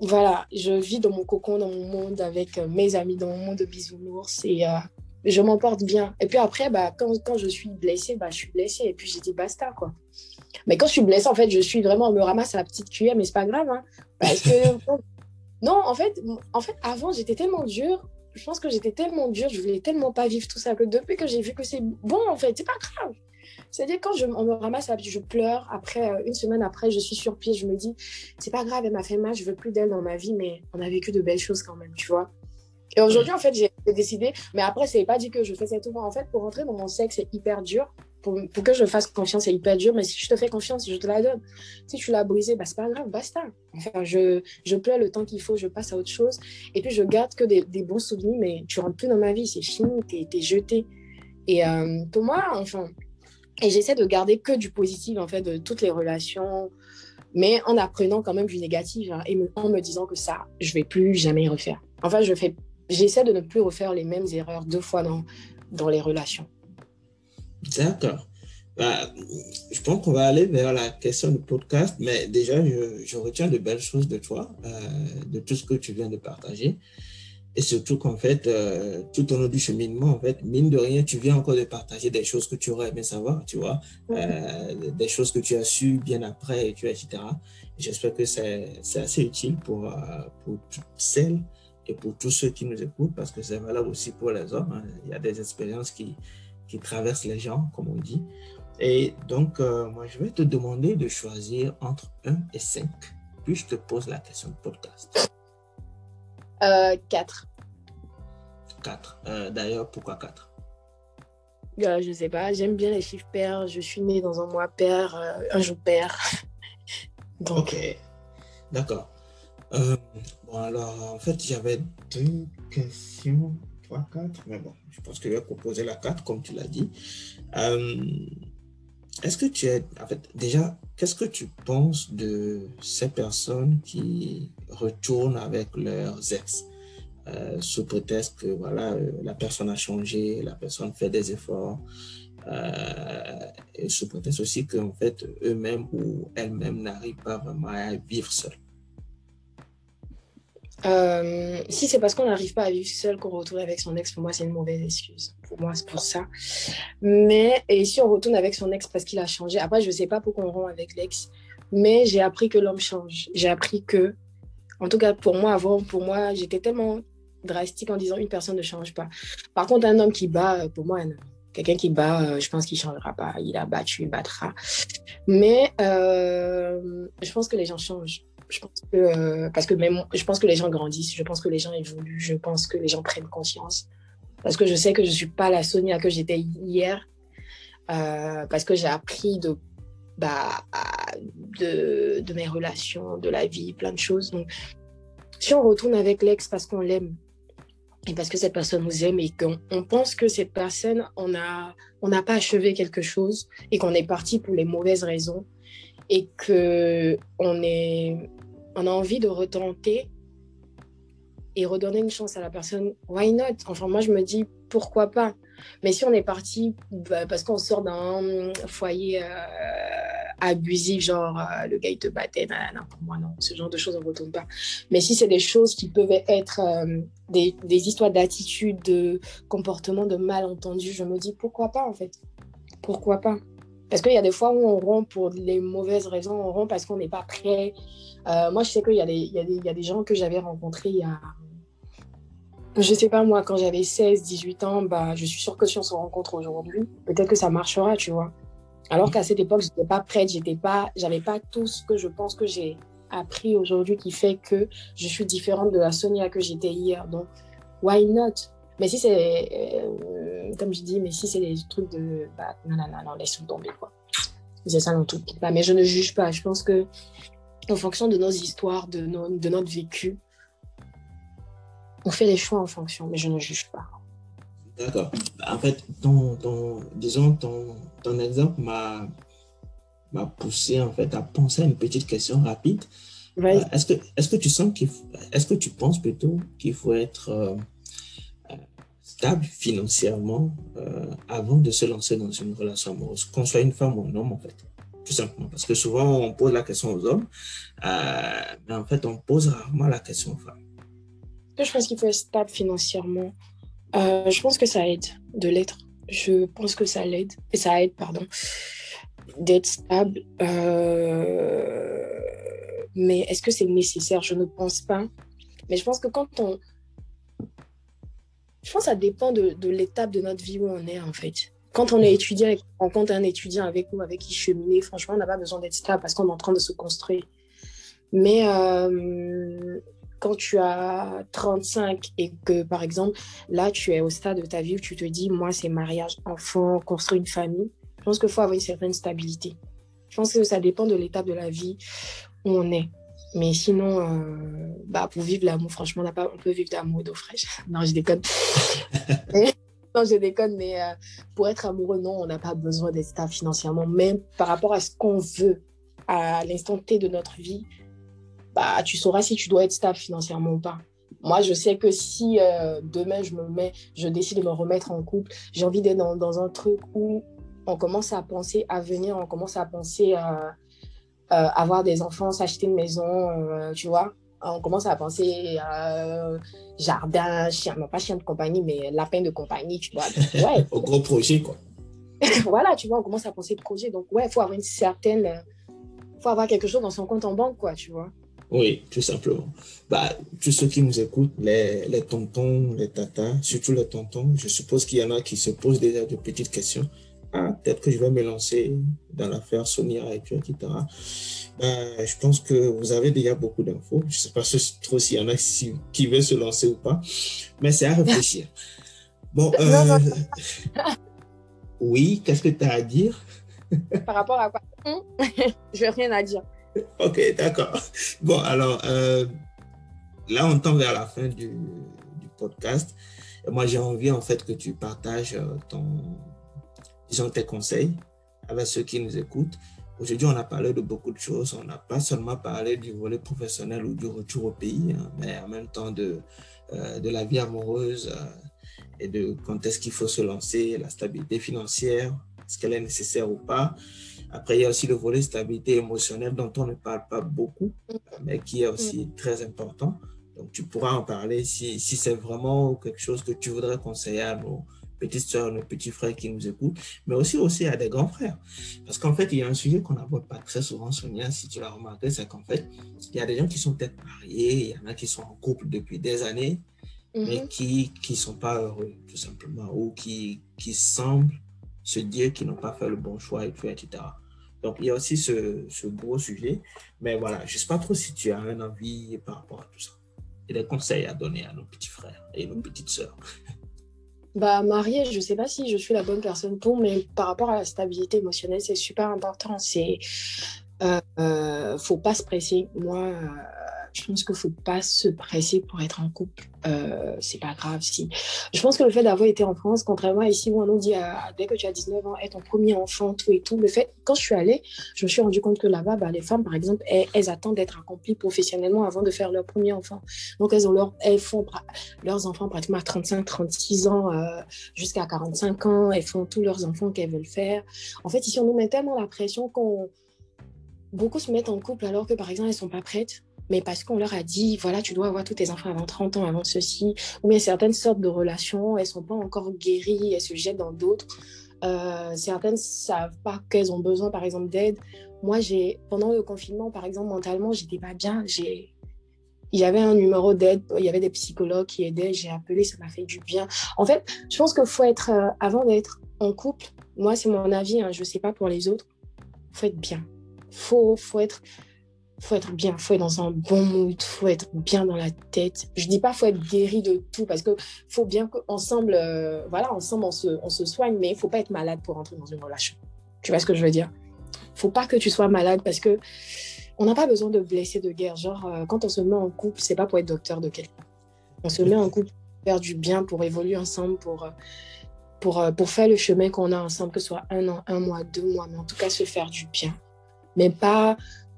voilà, je vis dans mon cocon, dans mon monde avec mes amis, dans mon monde de bisounours et je m'en porte bien. Et puis après, bah, quand, quand je suis blessée, bah, je suis blessée et puis j'ai dit basta, quoi. Mais quand je suis blessée, en fait, je suis vraiment, on me ramasse à la petite cuillère, mais c'est pas grave, hein, parce que non, en fait, en fait, avant, j'étais tellement dure. Je pense que j'étais tellement dure, je voulais tellement pas vivre tout ça que depuis que j'ai vu que c'est bon, en fait, c'est pas grave. C'est-à-dire, quand je, on me ramasse, je pleure. Après, euh, une semaine après, je suis sur pied. Je me dis, c'est pas grave, elle m'a fait mal, je veux plus d'elle dans ma vie, mais on a vécu de belles choses quand même, tu vois. Et aujourd'hui, en fait, j'ai décidé, mais après, c'est pas dit que je faisais tout. En fait, pour rentrer dans mon sexe, c'est hyper dur. Pour, que je fasse confiance, c'est hyper dur. Mais si je te fais confiance, je te la donne. Si tu l'as brisé, bah, c'est pas grave, basta. Enfin, je, je pleure le temps qu'il faut, je passe à autre chose. Et puis, je garde que des, des bons souvenirs, mais tu rentres plus dans ma vie, c'est fini, t'es es jeté. Et euh, pour moi, enfin, et j'essaie de garder que du positif, en fait, de toutes les relations, mais en apprenant quand même du négatif hein, et en me disant que ça, je vais plus jamais refaire. Enfin, je fais, j'essaie de ne plus refaire les mêmes erreurs deux fois dans, dans les relations. D'accord. Bah, je pense qu'on va aller vers la question du podcast, mais déjà, je, je retiens de belles choses de toi, euh, de tout ce que tu viens de partager. Et surtout qu'en fait, euh, tout au long du cheminement, en fait, mine de rien, tu viens encore de partager des choses que tu aurais aimé savoir, tu vois, euh, des choses que tu as su bien après, et tu etc. J'espère que c'est assez utile pour, euh, pour toutes celles et pour tous ceux qui nous écoutent, parce que c'est valable aussi pour les hommes. Hein. Il y a des expériences qui, qui traversent les gens, comme on dit. Et donc, moi, je vais te demander de choisir entre 1 et 5. Puis je te pose la question de podcast. 4. Euh, 4. Euh, d'ailleurs, pourquoi 4 euh, Je sais pas, j'aime bien les chiffres pairs. Je suis née dans un mois pair, un jour pair. Donc... Ok, d'accord. bon, alors, en fait, j'avais deux questions, 3, 4, mais bon, je pense que je vais proposer la 4, comme tu l'as dit. Est-ce que tu es, en fait, déjà, qu'est-ce que tu penses de ces personnes qui retournent avec leurs ex? Euh, sous prétexte que voilà, euh, la personne a changé, la personne fait des efforts, euh, et sous prétexte aussi qu'en fait, eux-mêmes ou elles-mêmes n'arrivent pas vraiment à vivre seuls euh, si c'est parce qu'on n'arrive pas à vivre seul qu'on retourne avec son ex, pour moi, c'est une mauvaise excuse. Pour moi, c'est pour ça. Mais, et si on retourne avec son ex parce qu'il a changé, après, je ne sais pas pourquoi on rompt avec l'ex, mais j'ai appris que l'homme change. J'ai appris que, en tout cas, pour moi, avant, pour moi, j'étais tellement drastique en disant une personne ne change pas. Par contre, un homme qui bat, pour moi, quelqu'un qui bat, euh, je pense qu'il ne changera pas. Il a battu, il battra. Mais euh, je pense que les gens changent. Je pense que, euh, parce que même, je pense que les gens grandissent, je pense que les gens évoluent, je pense que les gens prennent conscience. Parce que je sais que je ne suis pas la Sonia que j'étais hier, euh, parce que j'ai appris de, bah, de, de, mes relations, de la vie, plein de choses. Donc, si on retourne avec l'ex parce qu'on l'aime, et parce que cette personne nous aime et qu'on on pense que cette personne, on n'a on pas achevé quelque chose et qu'on est parti pour les mauvaises raisons, et que on, est, on a envie de retenter et redonner une chance à la personne, why not? Enfin, moi, je me dis, pourquoi pas? Mais si on est parti bah, parce qu'on sort d'un foyer euh, abusif, genre euh, le gars, il te battait, non, pour moi, non, ce genre de choses, on ne retourne pas. Mais si c'est des choses qui peuvent être euh, des, des, histoires d'attitude, de comportement, de malentendu, je me dis, pourquoi pas, en fait? Pourquoi pas? Parce qu'il y a des fois où on rompt pour les mauvaises raisons, on rompt parce qu'on n'est pas prêt. Euh, moi, je sais qu'il y, a des, gens que j'avais rencontrés il y a. Je sais pas, moi, quand j'avais 16, 18 ans, bah, je suis sûre que si on se rencontre aujourd'hui, peut-être que ça marchera, tu vois. Alors qu'à cette époque, je n'étais pas prête, j'étais pas, j'avais pas tout ce que je pense que j'ai appris aujourd'hui qui fait que je suis différente de la Sonia que j'étais hier. Donc, why not? Mais si c'est, euh, comme je dis, mais si c'est des trucs de, bah, non, non, non, non, laisse-nous tomber, quoi. C'est ça, non, tout. Bah, mais je ne juge pas. Je pense que, en fonction de nos histoires, de, nos, de notre vécu, on fait les choix en fonction, mais je ne juge pas. D'accord. Bah, en fait, ton, ton, disons, ton, ton exemple m'a m'a poussé en fait à penser à une petite question rapide. Euh, est-ce que est-ce que tu sens qu'il est-ce que tu penses plutôt qu'il faut être euh, stable financièrement avant de se lancer dans une relation amoureuse, qu'on soit une femme ou un homme en fait, tout simplement parce que souvent on pose la question aux hommes, mais en fait on pose rarement la question aux femmes. Je pense qu'il faut être stable financièrement. je pense que ça aide de l'être. Je pense que ça l'aide et ça aide pardon d'être stable. Euh, mais est-ce que c'est nécessaire? Je ne pense pas. Mais je pense que quand on... Je pense que ça dépend de, l'étape de notre vie où on est, en fait. Quand on est étudiant et qu'on rencontre un étudiant avec nous, avec qui cheminer, franchement, on n'a pas besoin d'être stable parce qu'on est en train de se construire. Mais euh, quand tu as 35 et que, par exemple, là, tu es au stade de ta vie où tu te dis, moi, c'est mariage, enfant, construire une famille, je pense qu'il faut avoir une certaine stabilité. Je pense que ça dépend de l'étape de la vie où on est. Mais sinon, euh, bah, pour vivre l'amour, franchement, on, pas, on peut vivre d'amour et d'eau fraîche. Non, je déconne. non, je déconne, mais euh, pour être amoureux, non, on n'a pas besoin d'être stable financièrement. Même par rapport à ce qu'on veut à l'instant T de notre vie, bah, tu sauras si tu dois être stable financièrement ou pas. Moi, je sais que si euh, demain je me mets, je décide de me remettre en couple, j'ai envie d'être dans, dans, un truc où on commence à penser à venir, on commence à penser à, avoir des enfants, s'acheter une maison, euh, tu vois. On commence à penser euh, jardin, chien, non pas chien de compagnie, mais lapin de compagnie, tu vois. Ouais. Au gros projet, quoi. voilà, tu vois, on commence à penser projet. Donc, ouais, il faut avoir une certaine. Il faut avoir quelque chose dans son compte en banque, quoi, tu vois. Oui, tout simplement. Bah, tous ceux qui nous écoutent, les, les tontons, les tatas, surtout les tontons, je suppose qu'il y en a qui se posent déjà de petites questions ah, peut-être que je vais me lancer dans l'affaire Sonia et etc. Ben, je pense que vous avez déjà beaucoup d'infos. Je ne sais pas trop s'il y en a qui veulent se lancer ou pas, mais c'est à réfléchir. Bon, euh, oui, qu'est-ce que tu as à dire? Par rapport à quoi? Je n'ai rien à dire. Ok, d'accord. Bon, alors, euh, là, on tend vers la fin du, du podcast. moi, j'ai envie, en fait, que tu partages euh, ton, disons, tes conseils avec ceux qui nous écoutent. Aujourd'hui, on a parlé de beaucoup de choses. On n'a pas seulement parlé du volet professionnel ou du retour au pays, hein, mais en même temps de, euh, de la vie amoureuse euh, et de quand est-ce qu'il faut se lancer, la stabilité financière, est-ce qu'elle est nécessaire ou pas. Après, il y a aussi le volet stabilité émotionnelle dont on ne parle pas beaucoup, mais qui est aussi très important. Donc, tu pourras en parler si, si c'est vraiment quelque chose que tu voudrais conseiller à nos, petites soeurs, nos petits frères qui nous écoutent, mais aussi, aussi à des grands frères. Parce qu'en fait, il y a un sujet qu'on n'aborde pas très souvent, Sonia, si tu l'as remarqué, c'est qu'en fait, il y a des gens qui sont peut-être mariés, il y en a qui sont en couple depuis des années, mais mhm. qui ne sont pas heureux, tout simplement, ou qui, qui semblent se dire qu'ils n'ont pas fait le bon choix, etc. Donc, il y a aussi ce, ce gros sujet. Mais voilà, je ne sais pas trop si tu as un avis par rapport à tout ça. Et des conseils à donner à nos petits frères et nos petites sœurs. Bah, mariée, je sais pas si je suis la bonne personne pour, mais par rapport à la stabilité émotionnelle, c'est super important. C'est, euh, euh faut pas se presser. Moi, euh, je pense qu'il faut pas se presser pour être en couple. Euh, c'est pas grave si. Je pense que le fait d'avoir été en France, contrairement à ici où on nous dit ah, dès que tu as 19 ans, être ton premier enfant, tout et tout, le fait, quand je suis allée, je me suis rendu compte que là-bas, bah, les femmes, par exemple, elles, attendent d'être accomplies professionnellement avant de faire leur premier enfant. Donc, elles, ont leur, elles font leurs enfants pratiquement à 35, 36 ans, euh, jusqu'à 45 ans, elles font tous leurs enfants qu'elles veulent faire. En fait, ici, on nous met tellement la pression qu'on. Beaucoup se mettent en couple alors que, par exemple, elles sont pas prêtes mais parce qu'on leur a dit, voilà, tu dois avoir tous tes enfants avant 30 ans, avant ceci, ou bien certaines sortes de relations, elles sont pas encore guéries, elles se jettent dans d'autres. Euh, certaines savent pas qu'elles ont besoin, par exemple, d'aide. Moi, j'ai pendant le confinement, par exemple, mentalement, j'étais pas bien. Il y avait un numéro d'aide, il y avait des psychologues qui aidaient, j'ai appelé, ça m'a fait du bien. En fait, je pense qu'il faut être, euh, avant d'être en couple, moi c'est mon avis, hein, je ne sais pas pour les autres, faut être bien. Faut, faut, être, faut être bien, faut être dans un bon mood, faut être bien dans la tête. Je dis pas faut être guéri de tout, parce qu'il faut bien qu'ensemble, euh, voilà, ensemble on se, on se soigne, mais il faut pas être malade pour entrer dans une relation. Tu vois ce que je veux dire? Faut pas que tu sois malade parce que on n'a pas besoin de blesser de guerre. Genre, euh, quand on se met en couple, c'est pas pour être docteur de quelqu'un. On se met en couple pour faire du bien, pour évoluer ensemble, pour, euh, pour, pour faire le chemin qu'on a ensemble, que ce soit un an, un mois, deux mois, mais en tout cas se faire du bien. Mais pas,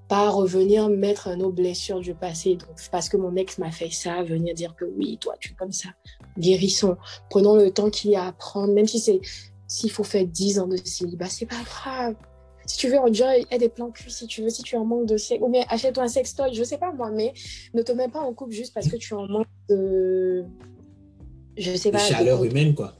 pas revenir mettre nos blessures du passé. Donc, parce que mon ex m'a fait ça, venir dire que oui, toi, tu es comme ça. Guérissons. Prenons le temps qu'il y a à prendre, même si c'est s'il faut faire dix ans de célibat, c'est pas grave. Si tu veux, enjoy, il y a des plans cuits si tu veux, si tu en manque de sexe. Ou bien achète-toi un sextoy, je sais pas moi, mais ne te mets pas en couple juste parce que tu en manque de. Je sais pas. De chaleur humaine, quoi.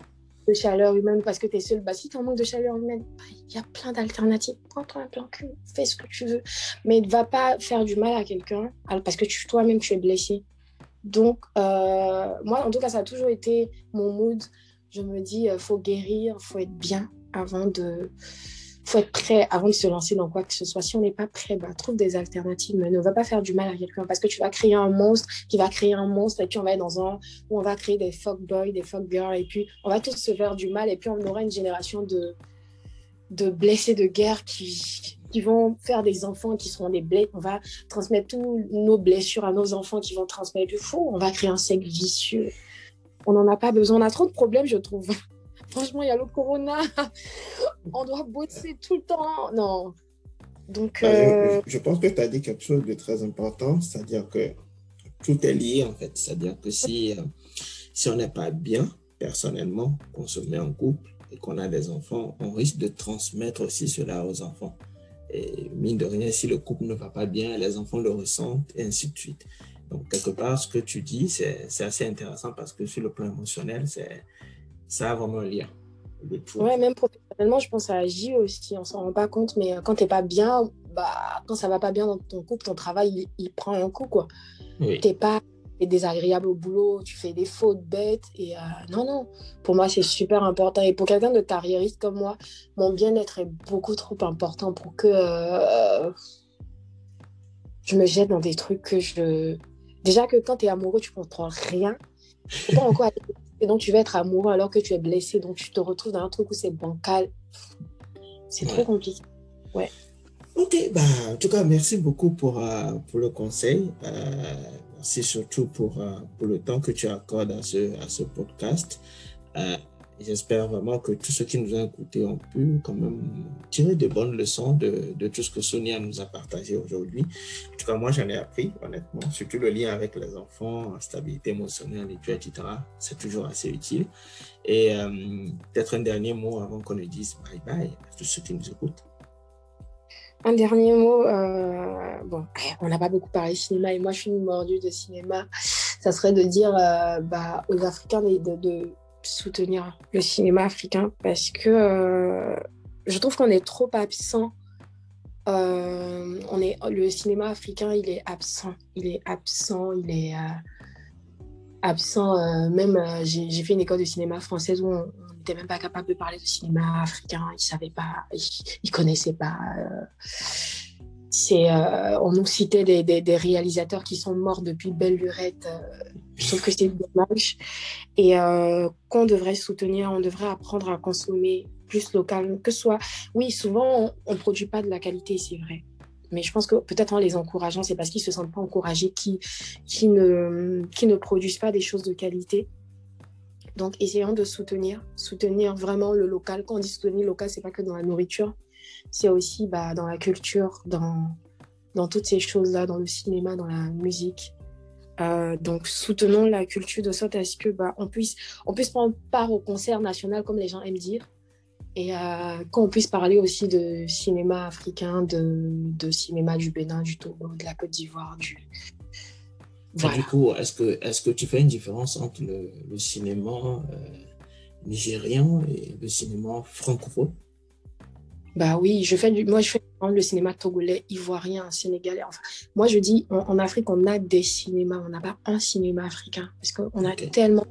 De chaleur humaine parce que tu es seul. Bah, si tu en manque de chaleur humaine, bah, il y a plein d'alternatives. Prends-toi un plan cul, fais ce que tu veux. Mais ne va pas faire du mal à quelqu'un parce que toi-même, tu es blessé. Donc, euh, moi, en tout cas, ça a toujours été mon mood. Je me dis, il euh, faut guérir, il faut être bien avant de faut être prêt avant de se lancer dans quoi que ce soit. Si on n'est pas prêt, bah, trouve des alternatives, mais ne va pas faire du mal à quelqu'un parce que tu vas créer un monstre qui va créer un monstre et puis on va être dans un où on va créer des fuck boys, des fuck girls et puis on va tous se faire du mal et puis on aura une génération de, de blessés de guerre qui, qui vont faire des enfants qui seront des blés. On va transmettre toutes nos blessures à nos enfants qui vont transmettre du fou. On va créer un cercle vicieux. On n'en a pas besoin. On a trop de problèmes, je trouve. Franchement, il y a le corona. On doit bosser tout le temps. Non. Donc. Bah, euh, je, pense que tu as dit quelque chose de très important, c'est-à-dire que tout est lié en fait. C'est-à-dire que si, euh, si on n'est pas bien personnellement, qu'on se met en couple et qu'on a des enfants, on risque de transmettre aussi cela aux enfants. Et mine de rien, si le couple ne va pas bien, les enfants le ressentent et ainsi de suite. Donc, quelque part, ce que tu dis, c'est assez intéressant parce que sur le plan émotionnel, c'est ça a vraiment un lien. Ouais, même professionnellement, je pense ça agit aussi. On s'en rend pas compte, mais euh, quand tu n'es pas bien, bah, quand ça va pas bien dans ton couple, ton travail, il, prend un coup, quoi. Oui. T'es pas es désagréable au boulot, tu fais des fautes bêtes. Et euh, non, non, pour moi, c'est super important. Et pour quelqu'un de carriériste comme moi, mon bien-être est beaucoup trop important pour que euh, je me jette dans des trucs que je. Déjà que quand tu es amoureux, tu contrôles rien. Pas encore et donc, tu vas être amoureux alors que tu es blessé. Donc, tu te retrouves dans un truc où c'est bancal. C'est trop compliqué. Ouais. Ok, bah, en tout cas, merci beaucoup pour, euh, pour le conseil. Euh, merci surtout pour, euh, pour le temps que tu accordes à ce, à ce podcast. J'espère vraiment que tous ceux qui nous ont écoutés ont pu quand même tirer de bonnes leçons de, de tout ce que Sonia nous a partagé aujourd'hui. En tout cas, moi, j'en ai appris, honnêtement, surtout le lien avec les enfants, stabilité émotionnelle, et etc. C'est toujours assez utile. Et euh, peut-être un dernier mot avant qu'on ne dise bye bye à tous ceux qui nous écoutent. Un dernier mot, euh, bon, on n'a pas beaucoup parlé cinéma et moi je suis mordue de cinéma. Ça serait de dire euh, bah, aux Africains de soutenir le cinéma africain parce que euh, je trouve qu'on est trop absent. Euh, le cinéma africain, il est absent. Il est absent, il est euh, absent. même, j'ai fait une école de cinéma française où on n'était même pas capable de parler de cinéma africain. Ils ne savaient pas, ils ne connaissaient pas euh, on nous citait des, réalisateurs qui sont morts depuis belle lurette euh, je trouve que c'est dommage. Et euh, qu'on devrait soutenir on devrait apprendre à consommer plus local que soit oui souvent on, ne produit pas de la qualité c'est vrai. Mais je pense que peut-être en les encourageant c'est parce qu'ils se sentent pas encouragés qui qui ne qui ne produisent pas des choses de qualité. Donc essayons de soutenir soutenir vraiment le local. Quand on dit soutenir local c'est pas que dans la nourriture c'est aussi bah, dans la culture, dans, dans toutes ces choses-là, dans le cinéma, dans la musique. Euh, donc soutenons la culture de sorte à ce que bah, on puisse on puisse prendre part au concert national comme les gens aiment dire et euh, qu'on puisse parler aussi de cinéma africain de, de, cinéma du Bénin du Togo de la Côte d'Ivoire du du coup est-ce que est-ce que tu fais une différence entre le, cinéma euh, nigérian et le cinéma francophone? Bah oui, je fais du, moi je fais le cinéma togolais, ivoirien, sénégalais. Enfin, moi je dis, en, Afrique, on a des cinémas, on n'a pas un cinéma africain. Parce qu'on a tellement,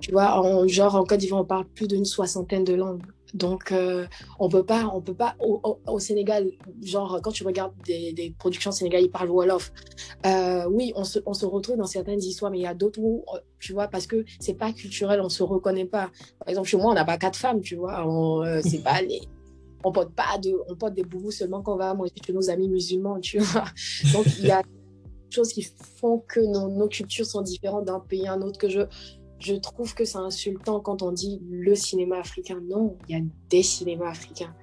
tu vois, en, genre en Côte d'Ivoire, on parle plus d'une soixantaine de langues. Donc, euh, on peut pas, on peut pas, au, Sénégal, genre, quand tu regardes des, productions sénégalaises, ils parlent Wolof. Euh, oui, on se, on se, retrouve dans certaines histoires, mais il y a d'autres où, euh, tu vois, parce que c'est pas culturel, on se reconnaît pas. Par exemple, chez moi, on n'a pas quatre femmes, tu vois, on, c'est pas les, on porte pas de, on porte des boubous seulement quand on va manger chez nos amis musulmans, tu vois. Donc, il y a des choses qui font que nos, nos cultures sont différentes d'un pays à un autre, que je, je trouve que c'est insultant quand on dit le cinéma africain. Non, il y a des cinémas africains.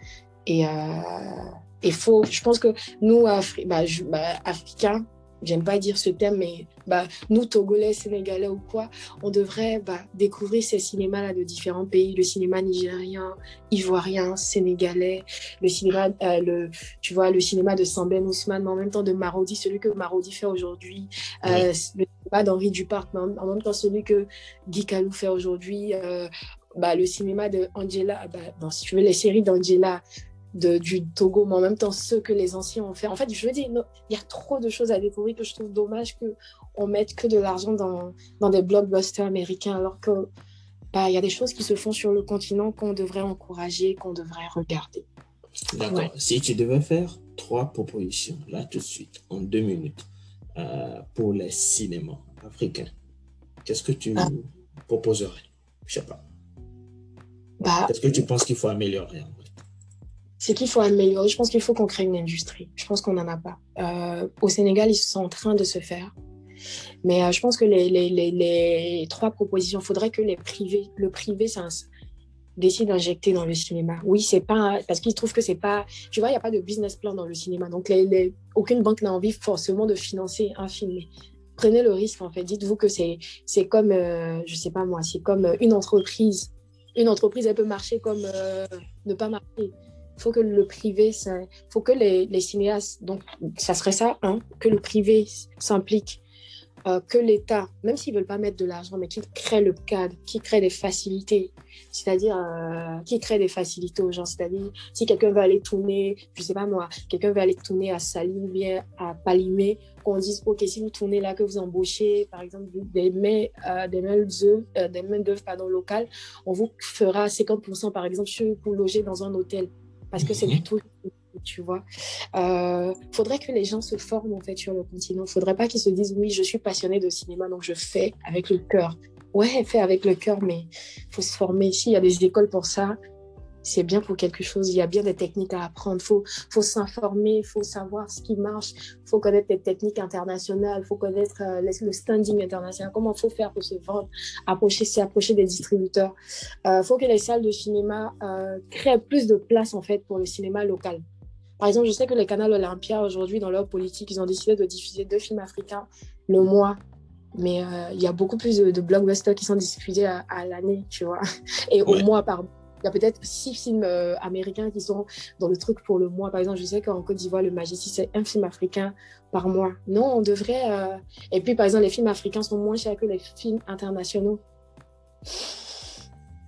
Et euh, faut, je pense que nous, bah, bah, Africains, j'aime pas dire ce terme, mais bah, nous, Togolais, Sénégalais ou quoi, on devrait bah, découvrir ces cinémas-là de différents pays, le cinéma nigérien, ivoirien, sénégalais, le cinéma, euh, le, tu vois, le cinéma de Samben Ousmane, mais en même temps de Marodi, celui que Marodi fait aujourd'hui, euh, le cinéma d'Henri Duparc, mais en, même temps celui que Guy Calou fait aujourd'hui, euh, bah, le cinéma de Angela, bah, si tu veux, les séries d'Angela, du Togo, mais en même temps ceux que les anciens ont fait. En fait, je veux dire, il y a trop de choses à découvrir que je trouve dommage qu'on mette que de l'argent dans, dans des blockbusters américains, alors que bah, il y a des choses qui se font sur le continent qu'on devrait encourager, qu'on devrait regarder. D'accord. Si tu devais faire trois propositions, là tout de suite, en deux minutes, euh, pour les cinémas africains, qu'est-ce que tu ah. proposerais? Je sais pas. Bah, qu'est-ce que tu penses qu'il faut améliorer? C'est qu'il faut améliorer. Je pense qu'il faut qu'on crée une industrie. Je pense qu'on n'en a pas. Euh, au Sénégal, ils sont en train de se faire. Mais euh, je pense que les, trois propositions, il faudrait que les privés, le privé décide d'injecter dans le cinéma. Oui, c'est pas parce qu'ils trouvent que c'est pas, tu vois, il n'y a pas de business plan dans le cinéma. Donc, aucune banque n'a envie forcément de financer un film. prenez le risque, en fait. Dites-vous que c'est comme, euh, je sais pas moi, c'est comme une entreprise. Une entreprise, elle peut marcher comme ne pas marcher. Faut que le privé, faut que les, les, cinéastes, donc ça serait ça, hein, que le privé s'implique, euh, que l'État, même s'ils ne veulent pas mettre de l'argent, mais qu'il crée le cadre, qu'il crée des facilités, c'est-à-dire euh, qu'il crée des facilités aux gens, c'est-à-dire si quelqu'un veut aller tourner, je ne sais pas moi, quelqu'un veut aller tourner à Saline ou bien à Palimé, qu'on dise, OK, si vous tournez là, que vous embauchez, par exemple, des mains, euh, des mains d'œuvre, euh, des mains d'œuvre, pardon, locales, on vous fera 50%, par exemple, pour loger dans un hôtel parce que c'est du tout tu vois. Euh, faudrait que les gens se forment en fait sur le continent. Faudrait pas qu'ils se disent oui, je suis passionné de cinéma, donc je fais avec le cœur. Ouais, fais avec le cœur, mais faut se former. Ici, il y a des écoles pour ça c'est bien pour quelque chose. Il y a bien des techniques à apprendre. Il faut, faut s'informer, il faut savoir ce qui marche, il faut connaître les techniques internationales, il faut connaître euh, le standing international, comment il faut faire pour se vendre, approcher, s'approcher des distributeurs. Il euh, faut que les salles de cinéma euh, créent plus de place en fait pour le cinéma local. Par exemple, je sais que les canaux Olympia, aujourd'hui, dans leur politique, ils ont décidé de diffuser deux films africains le mois mais il y a beaucoup plus de, blockbusters qui sont diffusés à, à l'année, tu vois, et au mois, pardon. Il y a peut-être six films euh, américains qui sont dans le truc pour le mois. Par exemple, je sais qu'en Côte d'Ivoire, le Majesty, c'est un film africain par mois. Non, on devrait. Euh, et puis, par exemple, les films africains sont moins chers que les films internationaux.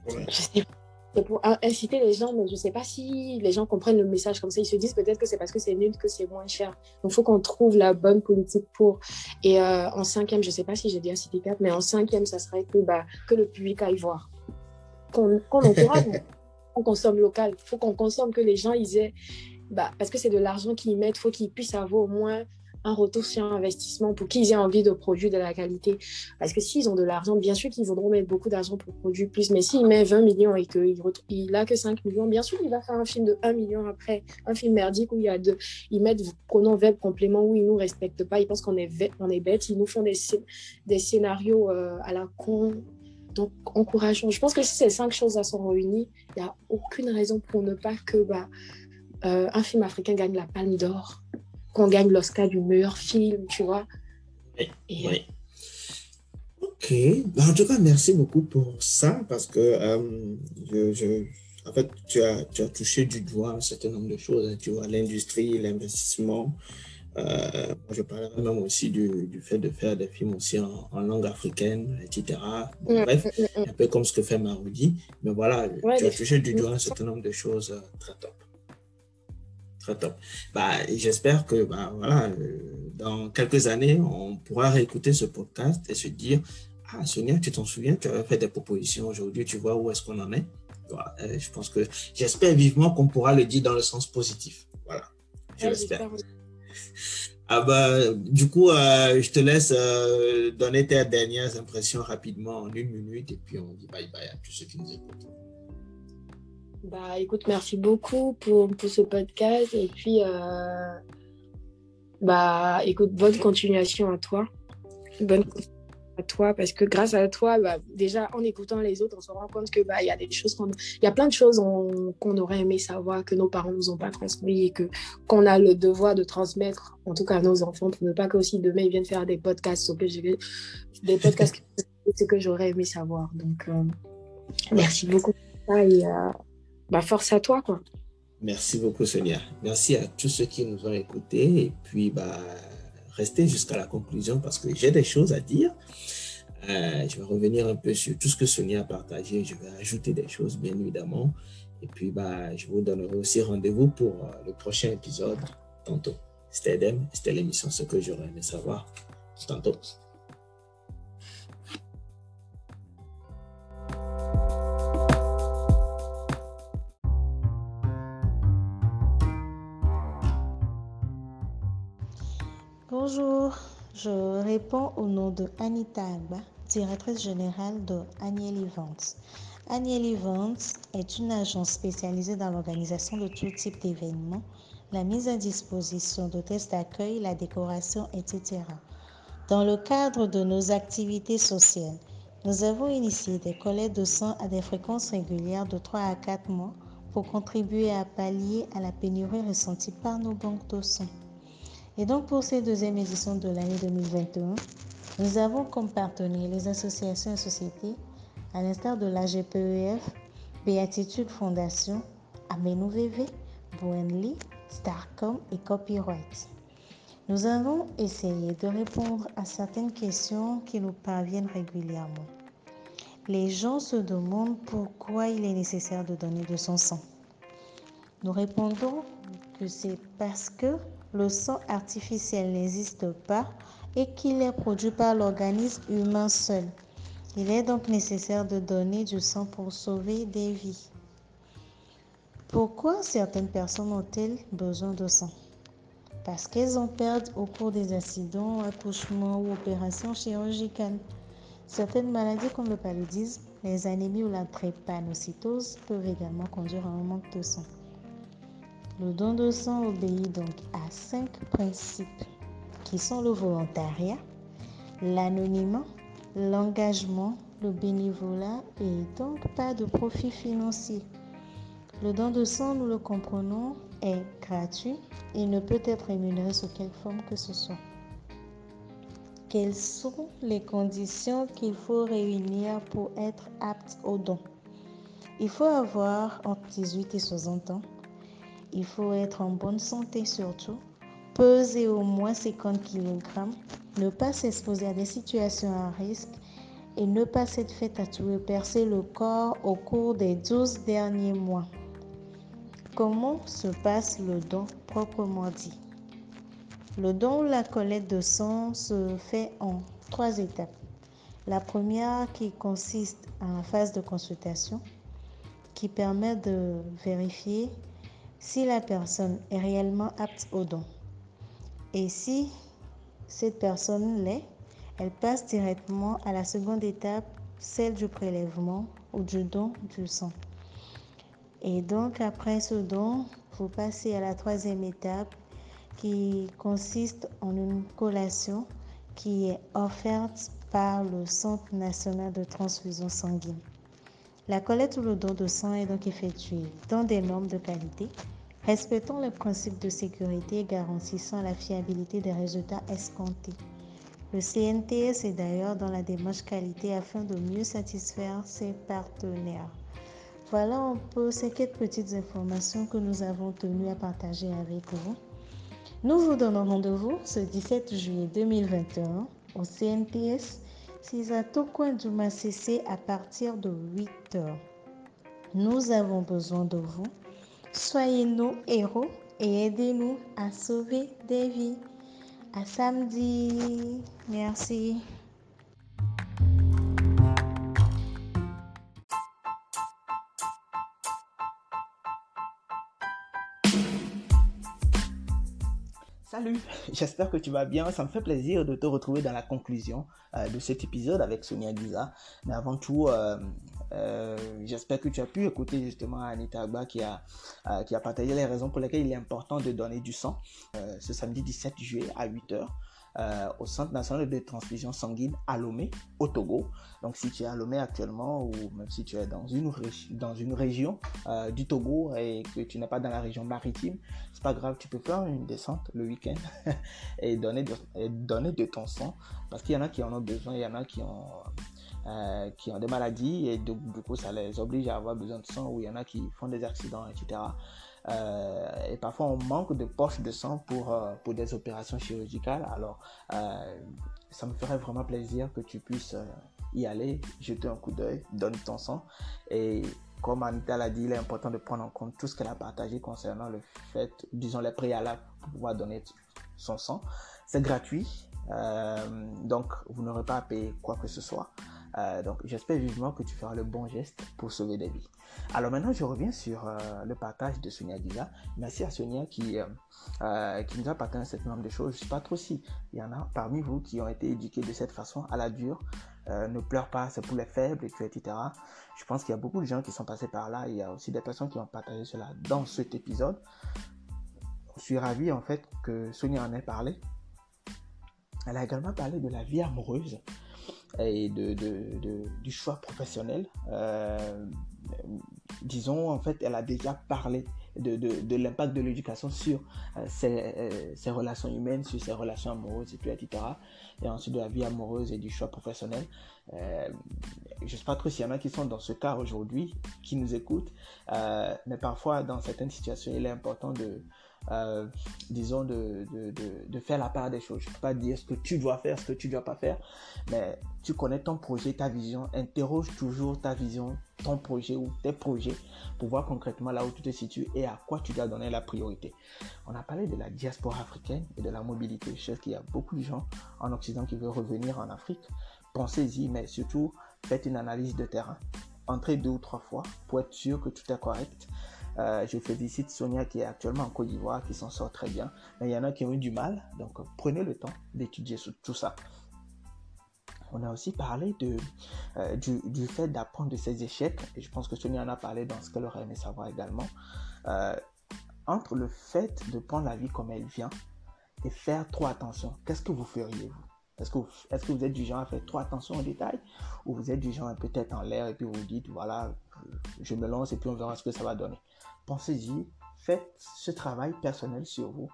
C'est pour inciter les gens, mais je ne sais pas si les gens comprennent le message comme ça. Ils se disent peut-être que c'est parce que c'est nul que c'est moins cher. Donc, il faut qu'on trouve la bonne politique pour. Et euh, en cinquième, je ne sais pas si j'ai dit un cité mais en cinquième, ça serait que, bah, que le public aille voir qu'on encourage, on consomme local. Il faut qu'on consomme, que les gens ils aient, bah, parce que c'est de l'argent qu'ils mettent, il faut qu'ils puissent avoir au moins un retour sur investissement pour qu'ils aient envie de produire de la qualité. Parce que s'ils ont de l'argent, bien sûr qu'ils voudront mettre beaucoup d'argent pour produire plus, mais s'il met 20 millions et qu'il il a que 5 millions, bien sûr, il va faire un film de 1 million après, un film merdique où il y a deux. Ils mettent pronom, verbe, complément, où ils nous respectent pas, ils pensent qu'on est, on est bête, ils nous font des, des scénarios euh, à la con, donc, encourageons. Je pense que si ces cinq choses-là sont réunies, il n'y a aucune raison pour ne pas que bah, euh, un film africain gagne la Palme d'Or, qu'on gagne l'Oscar du meilleur film, tu vois. Oui. Ok. Bah, en tout cas, merci beaucoup pour ça parce que euh, je, en fait, tu as, tu as touché du doigt un certain nombre de choses. Hein, tu vois, l'industrie, l'investissement, Euh, je parlerai même aussi du, du, fait de faire des films aussi en, en langue africaine, etc. Mm, bref, mm, mm, un peu comme ce que fait Marodi. Mais voilà, Ouais, tu as touché du doigt un certain nombre de choses euh, très top. Très top. Bah, J'espère que bah, voilà, euh, dans quelques années, on pourra réécouter ce podcast et se dire Ah, Sonia, tu t'en souviens, tu avais fait des propositions aujourd'hui, tu vois où est-ce qu'on en est? Voilà, je pense que j'espère vivement qu'on pourra le dire dans le sens positif. Voilà, je Ouais, l'espère. Ah bah, du coup, euh, je te laisse euh, donner tes dernières impressions rapidement en une minute et puis on dit bye bye à tous ceux qui nous écoutent. Bah écoute, merci beaucoup pour, pour ce podcast. Et puis, euh, bah écoute, bonne continuation à toi. À toi parce que grâce à toi, bah, déjà en écoutant les autres, on se rend compte que bah il y a des choses qu'on, il y a plein de choses on- qu'on aurait aimé savoir que nos parents nous ont pas transmis et que qu'on a le devoir de transmettre, en tout cas à nos enfants, pour ne pas qu'aussi demain ils viennent faire des podcasts que des podcasts que, que j'aurais aimé savoir. Donc euh, merci beaucoup et euh, bah force à toi quoi. Merci beaucoup, Sonia. Merci à tous ceux qui nous ont écoutés et puis bah, restez jusqu'à la conclusion parce que j'ai des choses à dire. Euh, je vais revenir un peu sur tout ce que Sonia a partagé. Je vais ajouter des choses, bien évidemment. Et puis, bah, je vous donnerai aussi rendez-vous pour euh, le prochain épisode tantôt. C'était Edem, c'était l'émission Ce que j'aurais aimé savoir. Tantôt. Bonjour, je réponds au nom de Anita Agba, directrice générale de Aniel Events. Aniel Events est une agence spécialisée dans l'organisation de tout type d'événements, la mise à disposition d'hôtesses d'accueil, la décoration, etc. Dans le cadre de nos activités sociales, nous avons initié des collectes de sang à des fréquences régulières de 3 à 4 mois pour contribuer à pallier à la pénurie ressentie par nos banques de sang. Et donc pour cette deuxième édition de l'année 2021, nous avons comme partenaires les associations et sociétés, à l'instar de la GPEF, Béatitude Fondation, Amenu VV, Starcom et Copyright. Nous avons essayé de répondre à certaines questions qui nous parviennent régulièrement. Les gens se demandent pourquoi il est nécessaire de donner de son sang. Nous répondons que c'est parce que le sang artificiel n'existe pas et qu'il est produit par l'organisme humain seul. Il est donc nécessaire de donner du sang pour sauver des vies. Pourquoi certaines personnes ont-elles besoin de sang? Parce qu'elles en perdent au cours des accidents, accouchements ou opérations chirurgicales. Certaines maladies comme le paludisme, les anémies ou la drépanocytose peuvent également conduire à un manque de sang. Le don de sang obéit donc à cinq principes qui sont le volontariat, l'anonymat, l'engagement, le bénévolat et donc pas de profit financier. Le don de sang, nous le comprenons, est gratuit et ne peut être rémunéré sous quelque forme que ce soit. Quelles sont les conditions qu'il faut réunir pour être apte au don? Il faut avoir entre 18 et 60 ans. Il faut être en bonne santé surtout, peser au moins 50 kg, ne pas s'exposer à des situations à risque et ne pas s'être fait tatouer percer le corps au cours des 12 derniers mois. Comment se passe le don proprement dit? Le don ou la collecte de sang se fait en trois étapes. La première qui consiste en la phase de consultation qui permet de vérifier si la personne est réellement apte au don. Et si cette personne l'est, elle passe directement à la seconde étape, celle du prélèvement ou du don du sang. Et donc après ce don, vous passez à la troisième étape qui consiste en une collation qui est offerte par le Centre national de transfusion sanguine. La collecte ou le don de sang est donc effectuée dans des normes de qualité, respectant les principes de sécurité et garantissant la fiabilité des résultats escomptés. Le CNTS est d'ailleurs dans la démarche qualité afin de mieux satisfaire ses partenaires. Voilà un peu ces quelques petites informations que nous avons tenu à partager avec vous. Nous vous donnons rendez-vous ce 17 juillet 2021 au CNTS 6 à Coin du Massissé à partir de 8 heures. Nous avons besoin de vous. Soyez nos héros et aidez-nous à sauver des vies. À samedi. Merci. Salut, j'espère que tu vas bien. Ça me fait plaisir de te retrouver dans la conclusion euh, de cet épisode avec Sonia Giza. Mais avant tout, euh, euh, j'espère que tu as pu écouter justement Anita Agba qui a, qui a partagé les raisons pour lesquelles il est important de donner du sang ce samedi 17 juillet à 8h. Euh, au Centre national de transfusion sanguine à Lomé, au Togo. Donc si tu es à Lomé actuellement ou même si tu es dans une, dans une région euh, du Togo et que tu n'es pas dans la région maritime, c'est pas grave, tu peux faire une descente le week-end et, donner de, donner de ton sang parce qu'il y en a qui en ont besoin, il y en a qui ont... Euh, qui ont des maladies et du coup ça les oblige à avoir besoin de sang ou il y en a qui font des accidents etc euh, et parfois, on manque de poches de sang pour, euh, pour des opérations chirurgicales. Alors, euh, ça me ferait vraiment plaisir que tu puisses y aller, jeter un coup d'œil, donner ton sang. Et comme Anita l'a dit, il est important de prendre en compte tout ce qu'elle a partagé concernant le fait, disons, les préalables pour pouvoir donner son sang. C'est gratuit, donc vous n'aurez pas à payer quoi que ce soit. Donc j'espère vivement que tu feras le bon geste pour sauver des vies. Alors maintenant je reviens sur euh, le partage de Sonia Giza. Merci à Sonia qui, euh, qui nous a partagé un certain nombre de choses. Je ne sais pas trop si il y en a parmi vous qui ont été éduqués de cette façon à la dure. ne pleure pas, c'est pour les faibles, etc. Je pense qu'il y a beaucoup de gens qui sont passés par là. Il y a aussi des personnes qui ont partagé cela dans cet épisode. Je suis ravi en fait que Sonia en ait parlé. Elle a également parlé de la vie amoureuse et de, du choix professionnel. Euh, disons, en fait, elle a déjà parlé de, l'impact de l'éducation sur euh, euh, ses, relations humaines, sur ses relations amoureuses, etc. Et ensuite de la vie amoureuse et du choix professionnel. je ne sais pas trop s'il y en a qui sont dans ce cas aujourd'hui, qui nous écoutent, mais parfois, dans certaines situations, il est important de, euh, disons, de, de, de, faire la part des choses. Je ne peux pas dire ce que tu dois faire, ce que tu ne dois pas faire, mais tu connais ton projet, ta vision, interroge toujours ta vision, ton projet ou tes projets pour voir concrètement là où tu te situes et à quoi tu dois donner la priorité. On a parlé de la diaspora africaine et de la mobilité. Sais qu'il y a beaucoup de gens en Occident qui veulent revenir en Afrique. Pensez-y, mais surtout, faites une analyse de terrain. Entrez deux ou trois fois pour être sûr que tout est correct euh, je félicite Sonia qui est actuellement en Côte d'Ivoire, qui s'en sort très bien. Mais il y en a qui ont eu du mal, donc prenez le temps d'étudier tout ça. On a aussi parlé de, euh, du, fait d'apprendre de ses échecs, et je pense que Sonia en a parlé dans ce qu'elle aurait aimé savoir également. Euh, entre le fait de prendre la vie comme elle vient et faire trop attention, qu'est-ce que vous feriez vous? Est-ce que, vous, êtes du genre à faire trop attention aux détails? Ou vous êtes du genre peut-être en l'air et puis vous vous dites voilà, je me lance et puis on verra ce que ça va donner pensez-y, faites ce travail personnel sur vous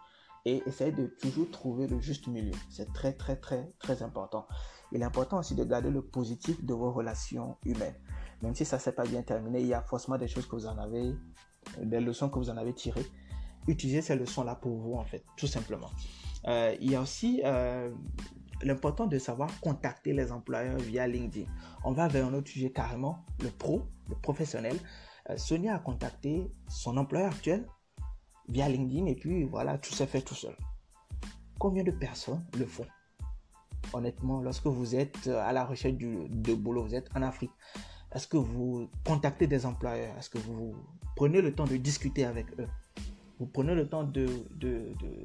et essayez de toujours trouver le juste milieu. C'est très, très, très, très important. Il est important aussi de garder le positif de vos relations humaines. Même si ça ne s'est pas bien terminé, il y a forcément des choses que vous en avez, des leçons que vous en avez tirées. Utilisez ces leçons-là pour vous, en fait, tout simplement. Euh, il y a aussi euh, l'important de savoir contacter les employeurs via LinkedIn. On va vers un autre sujet carrément, le pro, le professionnel. Euh, Sonia a contacté son employeur actuel via LinkedIn et puis voilà, tout s'est fait tout seul. Combien de personnes le font? Honnêtement, lorsque vous êtes à la recherche de boulot, vous êtes en Afrique, est-ce que vous contactez des employeurs? Est-ce que vous prenez le temps de discuter avec eux? Vous prenez le temps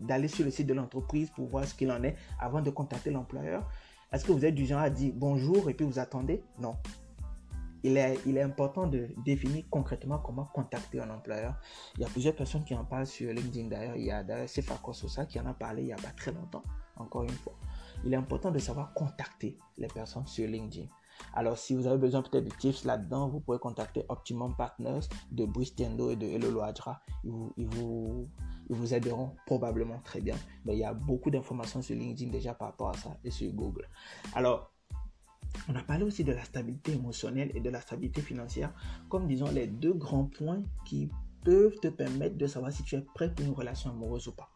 d'aller sur le site de l'entreprise pour voir ce qu'il en est avant de contacter l'employeur Est-ce que vous êtes du genre à dire bonjour et puis vous attendez? Non il est, il est important de définir concrètement comment contacter un employeur. Il y a plusieurs personnes qui en parlent sur LinkedIn d'ailleurs. Il y a d'ailleurs ça qui en a parlé il n'y a pas très longtemps, encore une fois. Il est important de savoir contacter les personnes sur LinkedIn. Alors, si vous avez besoin peut-être de tips là-dedans, vous pouvez contacter Optimum Partners de Brice Tiendo et de Elolo Adra. Ils vous, ils, vous, ils vous aideront probablement très bien. Mais il y a beaucoup d'informations sur LinkedIn déjà par rapport à ça et sur Google. Alors, on a parlé aussi de la stabilité émotionnelle et de la stabilité financière comme, disons, les deux grands points qui peuvent te permettre de savoir si tu es prêt pour une relation amoureuse ou pas.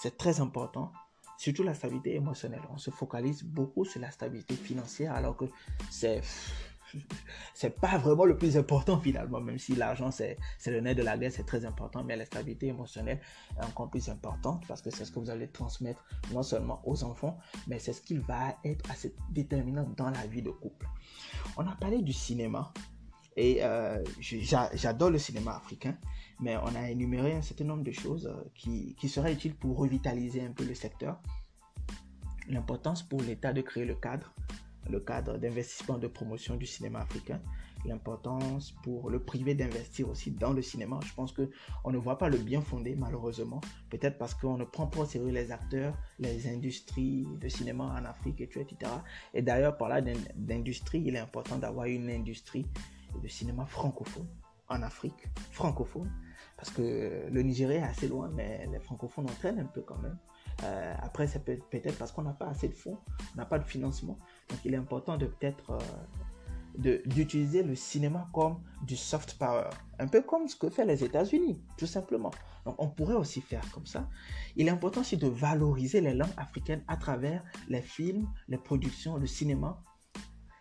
c'est très important. Surtout la stabilité émotionnelle. On se focalise beaucoup sur la stabilité financière alors que c'est c'est pas vraiment le plus important finalement, même si l'argent c'est le nez de la guerre, c'est très important, mais la stabilité émotionnelle est encore plus importante parce que c'est ce que vous allez transmettre non seulement aux enfants, mais c'est ce qui va être assez déterminant dans la vie de couple. On a parlé du cinéma et euh, j'adore le cinéma africain, mais on a énuméré un certain nombre de choses euh, qui, qui seraient utiles pour revitaliser un peu le secteur. L'importance pour l'État de créer le cadre le cadre d'investissement de promotion du cinéma africain, l'importance pour le privé d'investir aussi dans le cinéma. Je pense que on ne voit pas le bien fondé malheureusement, peut-être parce qu'on ne prend pas au sérieux les acteurs, les industries de cinéma en Afrique, etc. Et d'ailleurs, par là d'industrie, il est important d'avoir une industrie de cinéma francophone en Afrique, francophone, parce que le Nigeria est assez loin, mais les francophones entraînent un peu quand même. Euh, après, c'est peut-être parce qu'on n'a pas assez de fonds, on n'a pas de financement. Donc, il est important de peut-être euh, d'utiliser le cinéma comme du soft power, un peu comme ce que fait les États-Unis, tout simplement. Donc, on pourrait aussi faire comme ça. Il est important aussi de valoriser les langues africaines à travers les films, les productions, le cinéma.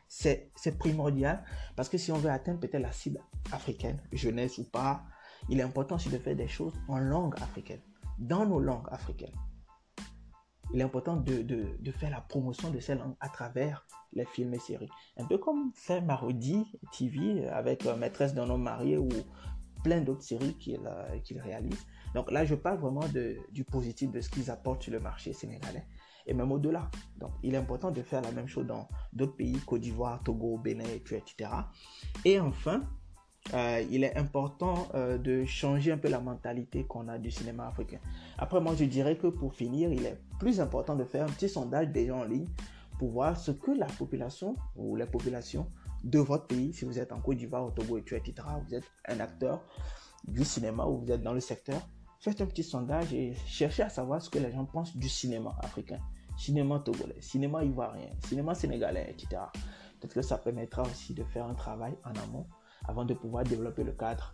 C'est primordial parce que si on veut atteindre peut-être la cible africaine, jeunesse ou pas, il est important aussi de faire des choses en langue africaine, dans nos langues africaines il est important de, de, faire la promotion de ces langues à travers les films et séries. Un peu comme fait Marodi TV avec euh, Maîtresse d'un homme marié ou plein d'autres séries qu'il euh, qu'il réalise. Donc là, je parle vraiment de, du positif de ce qu'ils apportent sur le marché sénégalais et même au-delà. Donc il est important de faire la même chose dans d'autres pays, Côte d'Ivoire, Togo, Bénin, etc. Et enfin, euh, il est important euh, de changer un peu la mentalité qu'on a du cinéma africain. Après, moi, je dirais que pour finir, il est plus important de faire un petit sondage déjà en ligne pour voir ce que la population ou les populations de votre pays, si vous êtes en Côte d'Ivoire, au Togo, etc., vous êtes un acteur du cinéma ou vous êtes dans le secteur, faites un petit sondage et cherchez à savoir ce que les gens pensent du cinéma africain, cinéma togolais, cinéma ivoirien, cinéma sénégalais, etc. Peut-être que ça permettra aussi de faire un travail en amont avant de pouvoir développer le cadre,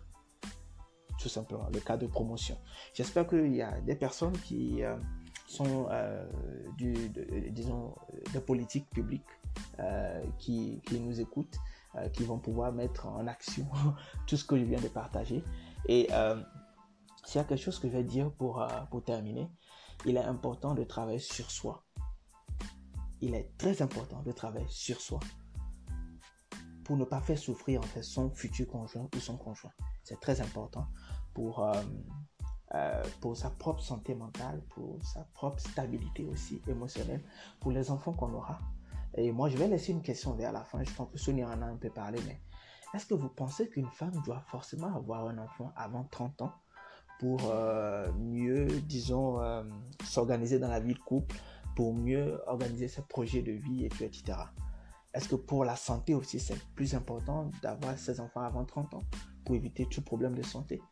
tout simplement, le cadre de promotion. J'espère qu'il y a des personnes qui euh, sont, euh, du, disons, de politique publique euh, qui, qui, nous écoutent, qui vont pouvoir mettre en action tout ce que je viens de partager. Et s'il y a quelque chose que je vais dire pour, pour terminer, il est important de travailler sur soi. Il est très important de travailler sur soi pour ne pas faire souffrir son futur conjoint ou son conjoint. C'est très important pour, euh, euh, pour sa propre santé mentale, pour sa propre stabilité aussi émotionnelle, pour les enfants qu'on aura. Et moi, je vais laisser une question vers la fin. Je pense que Sonia en a un peu parlé, mais est-ce que vous pensez qu'une femme doit forcément avoir un enfant avant 30 ans pour euh, mieux, disons, s'organiser dans la vie de couple, pour mieux organiser ses projets de vie, etc. Est-ce que pour la santé aussi, c'est plus important d'avoir ses enfants avant 30 ans pour éviter tout problème de santé?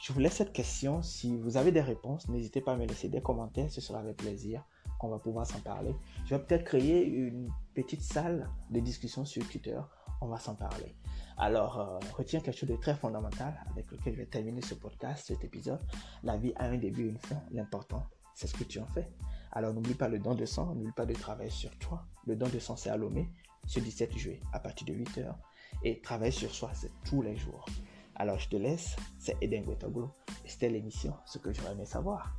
Je vous laisse cette question. Si vous avez des réponses, n'hésitez pas à me laisser des commentaires. Ce sera avec plaisir qu'on va pouvoir s'en parler. Je vais peut-être créer une petite salle de discussion sur Twitter. On va s'en parler. Alors, euh, retiens quelque chose de très fondamental avec lequel je vais terminer ce podcast, cet épisode. La vie a un début et une fin. L'important, c'est ce que tu en fais. Alors, n'oublie pas le don de sang, n'oublie pas de travailler sur toi. Le don de sang, c'est à ce 17 juillet à partir de 8h et travaille sur soi, tous les jours. Alors je te laisse, c'est Eden Guetoglu, c'était l'émission Ce que j'aurais aimé savoir.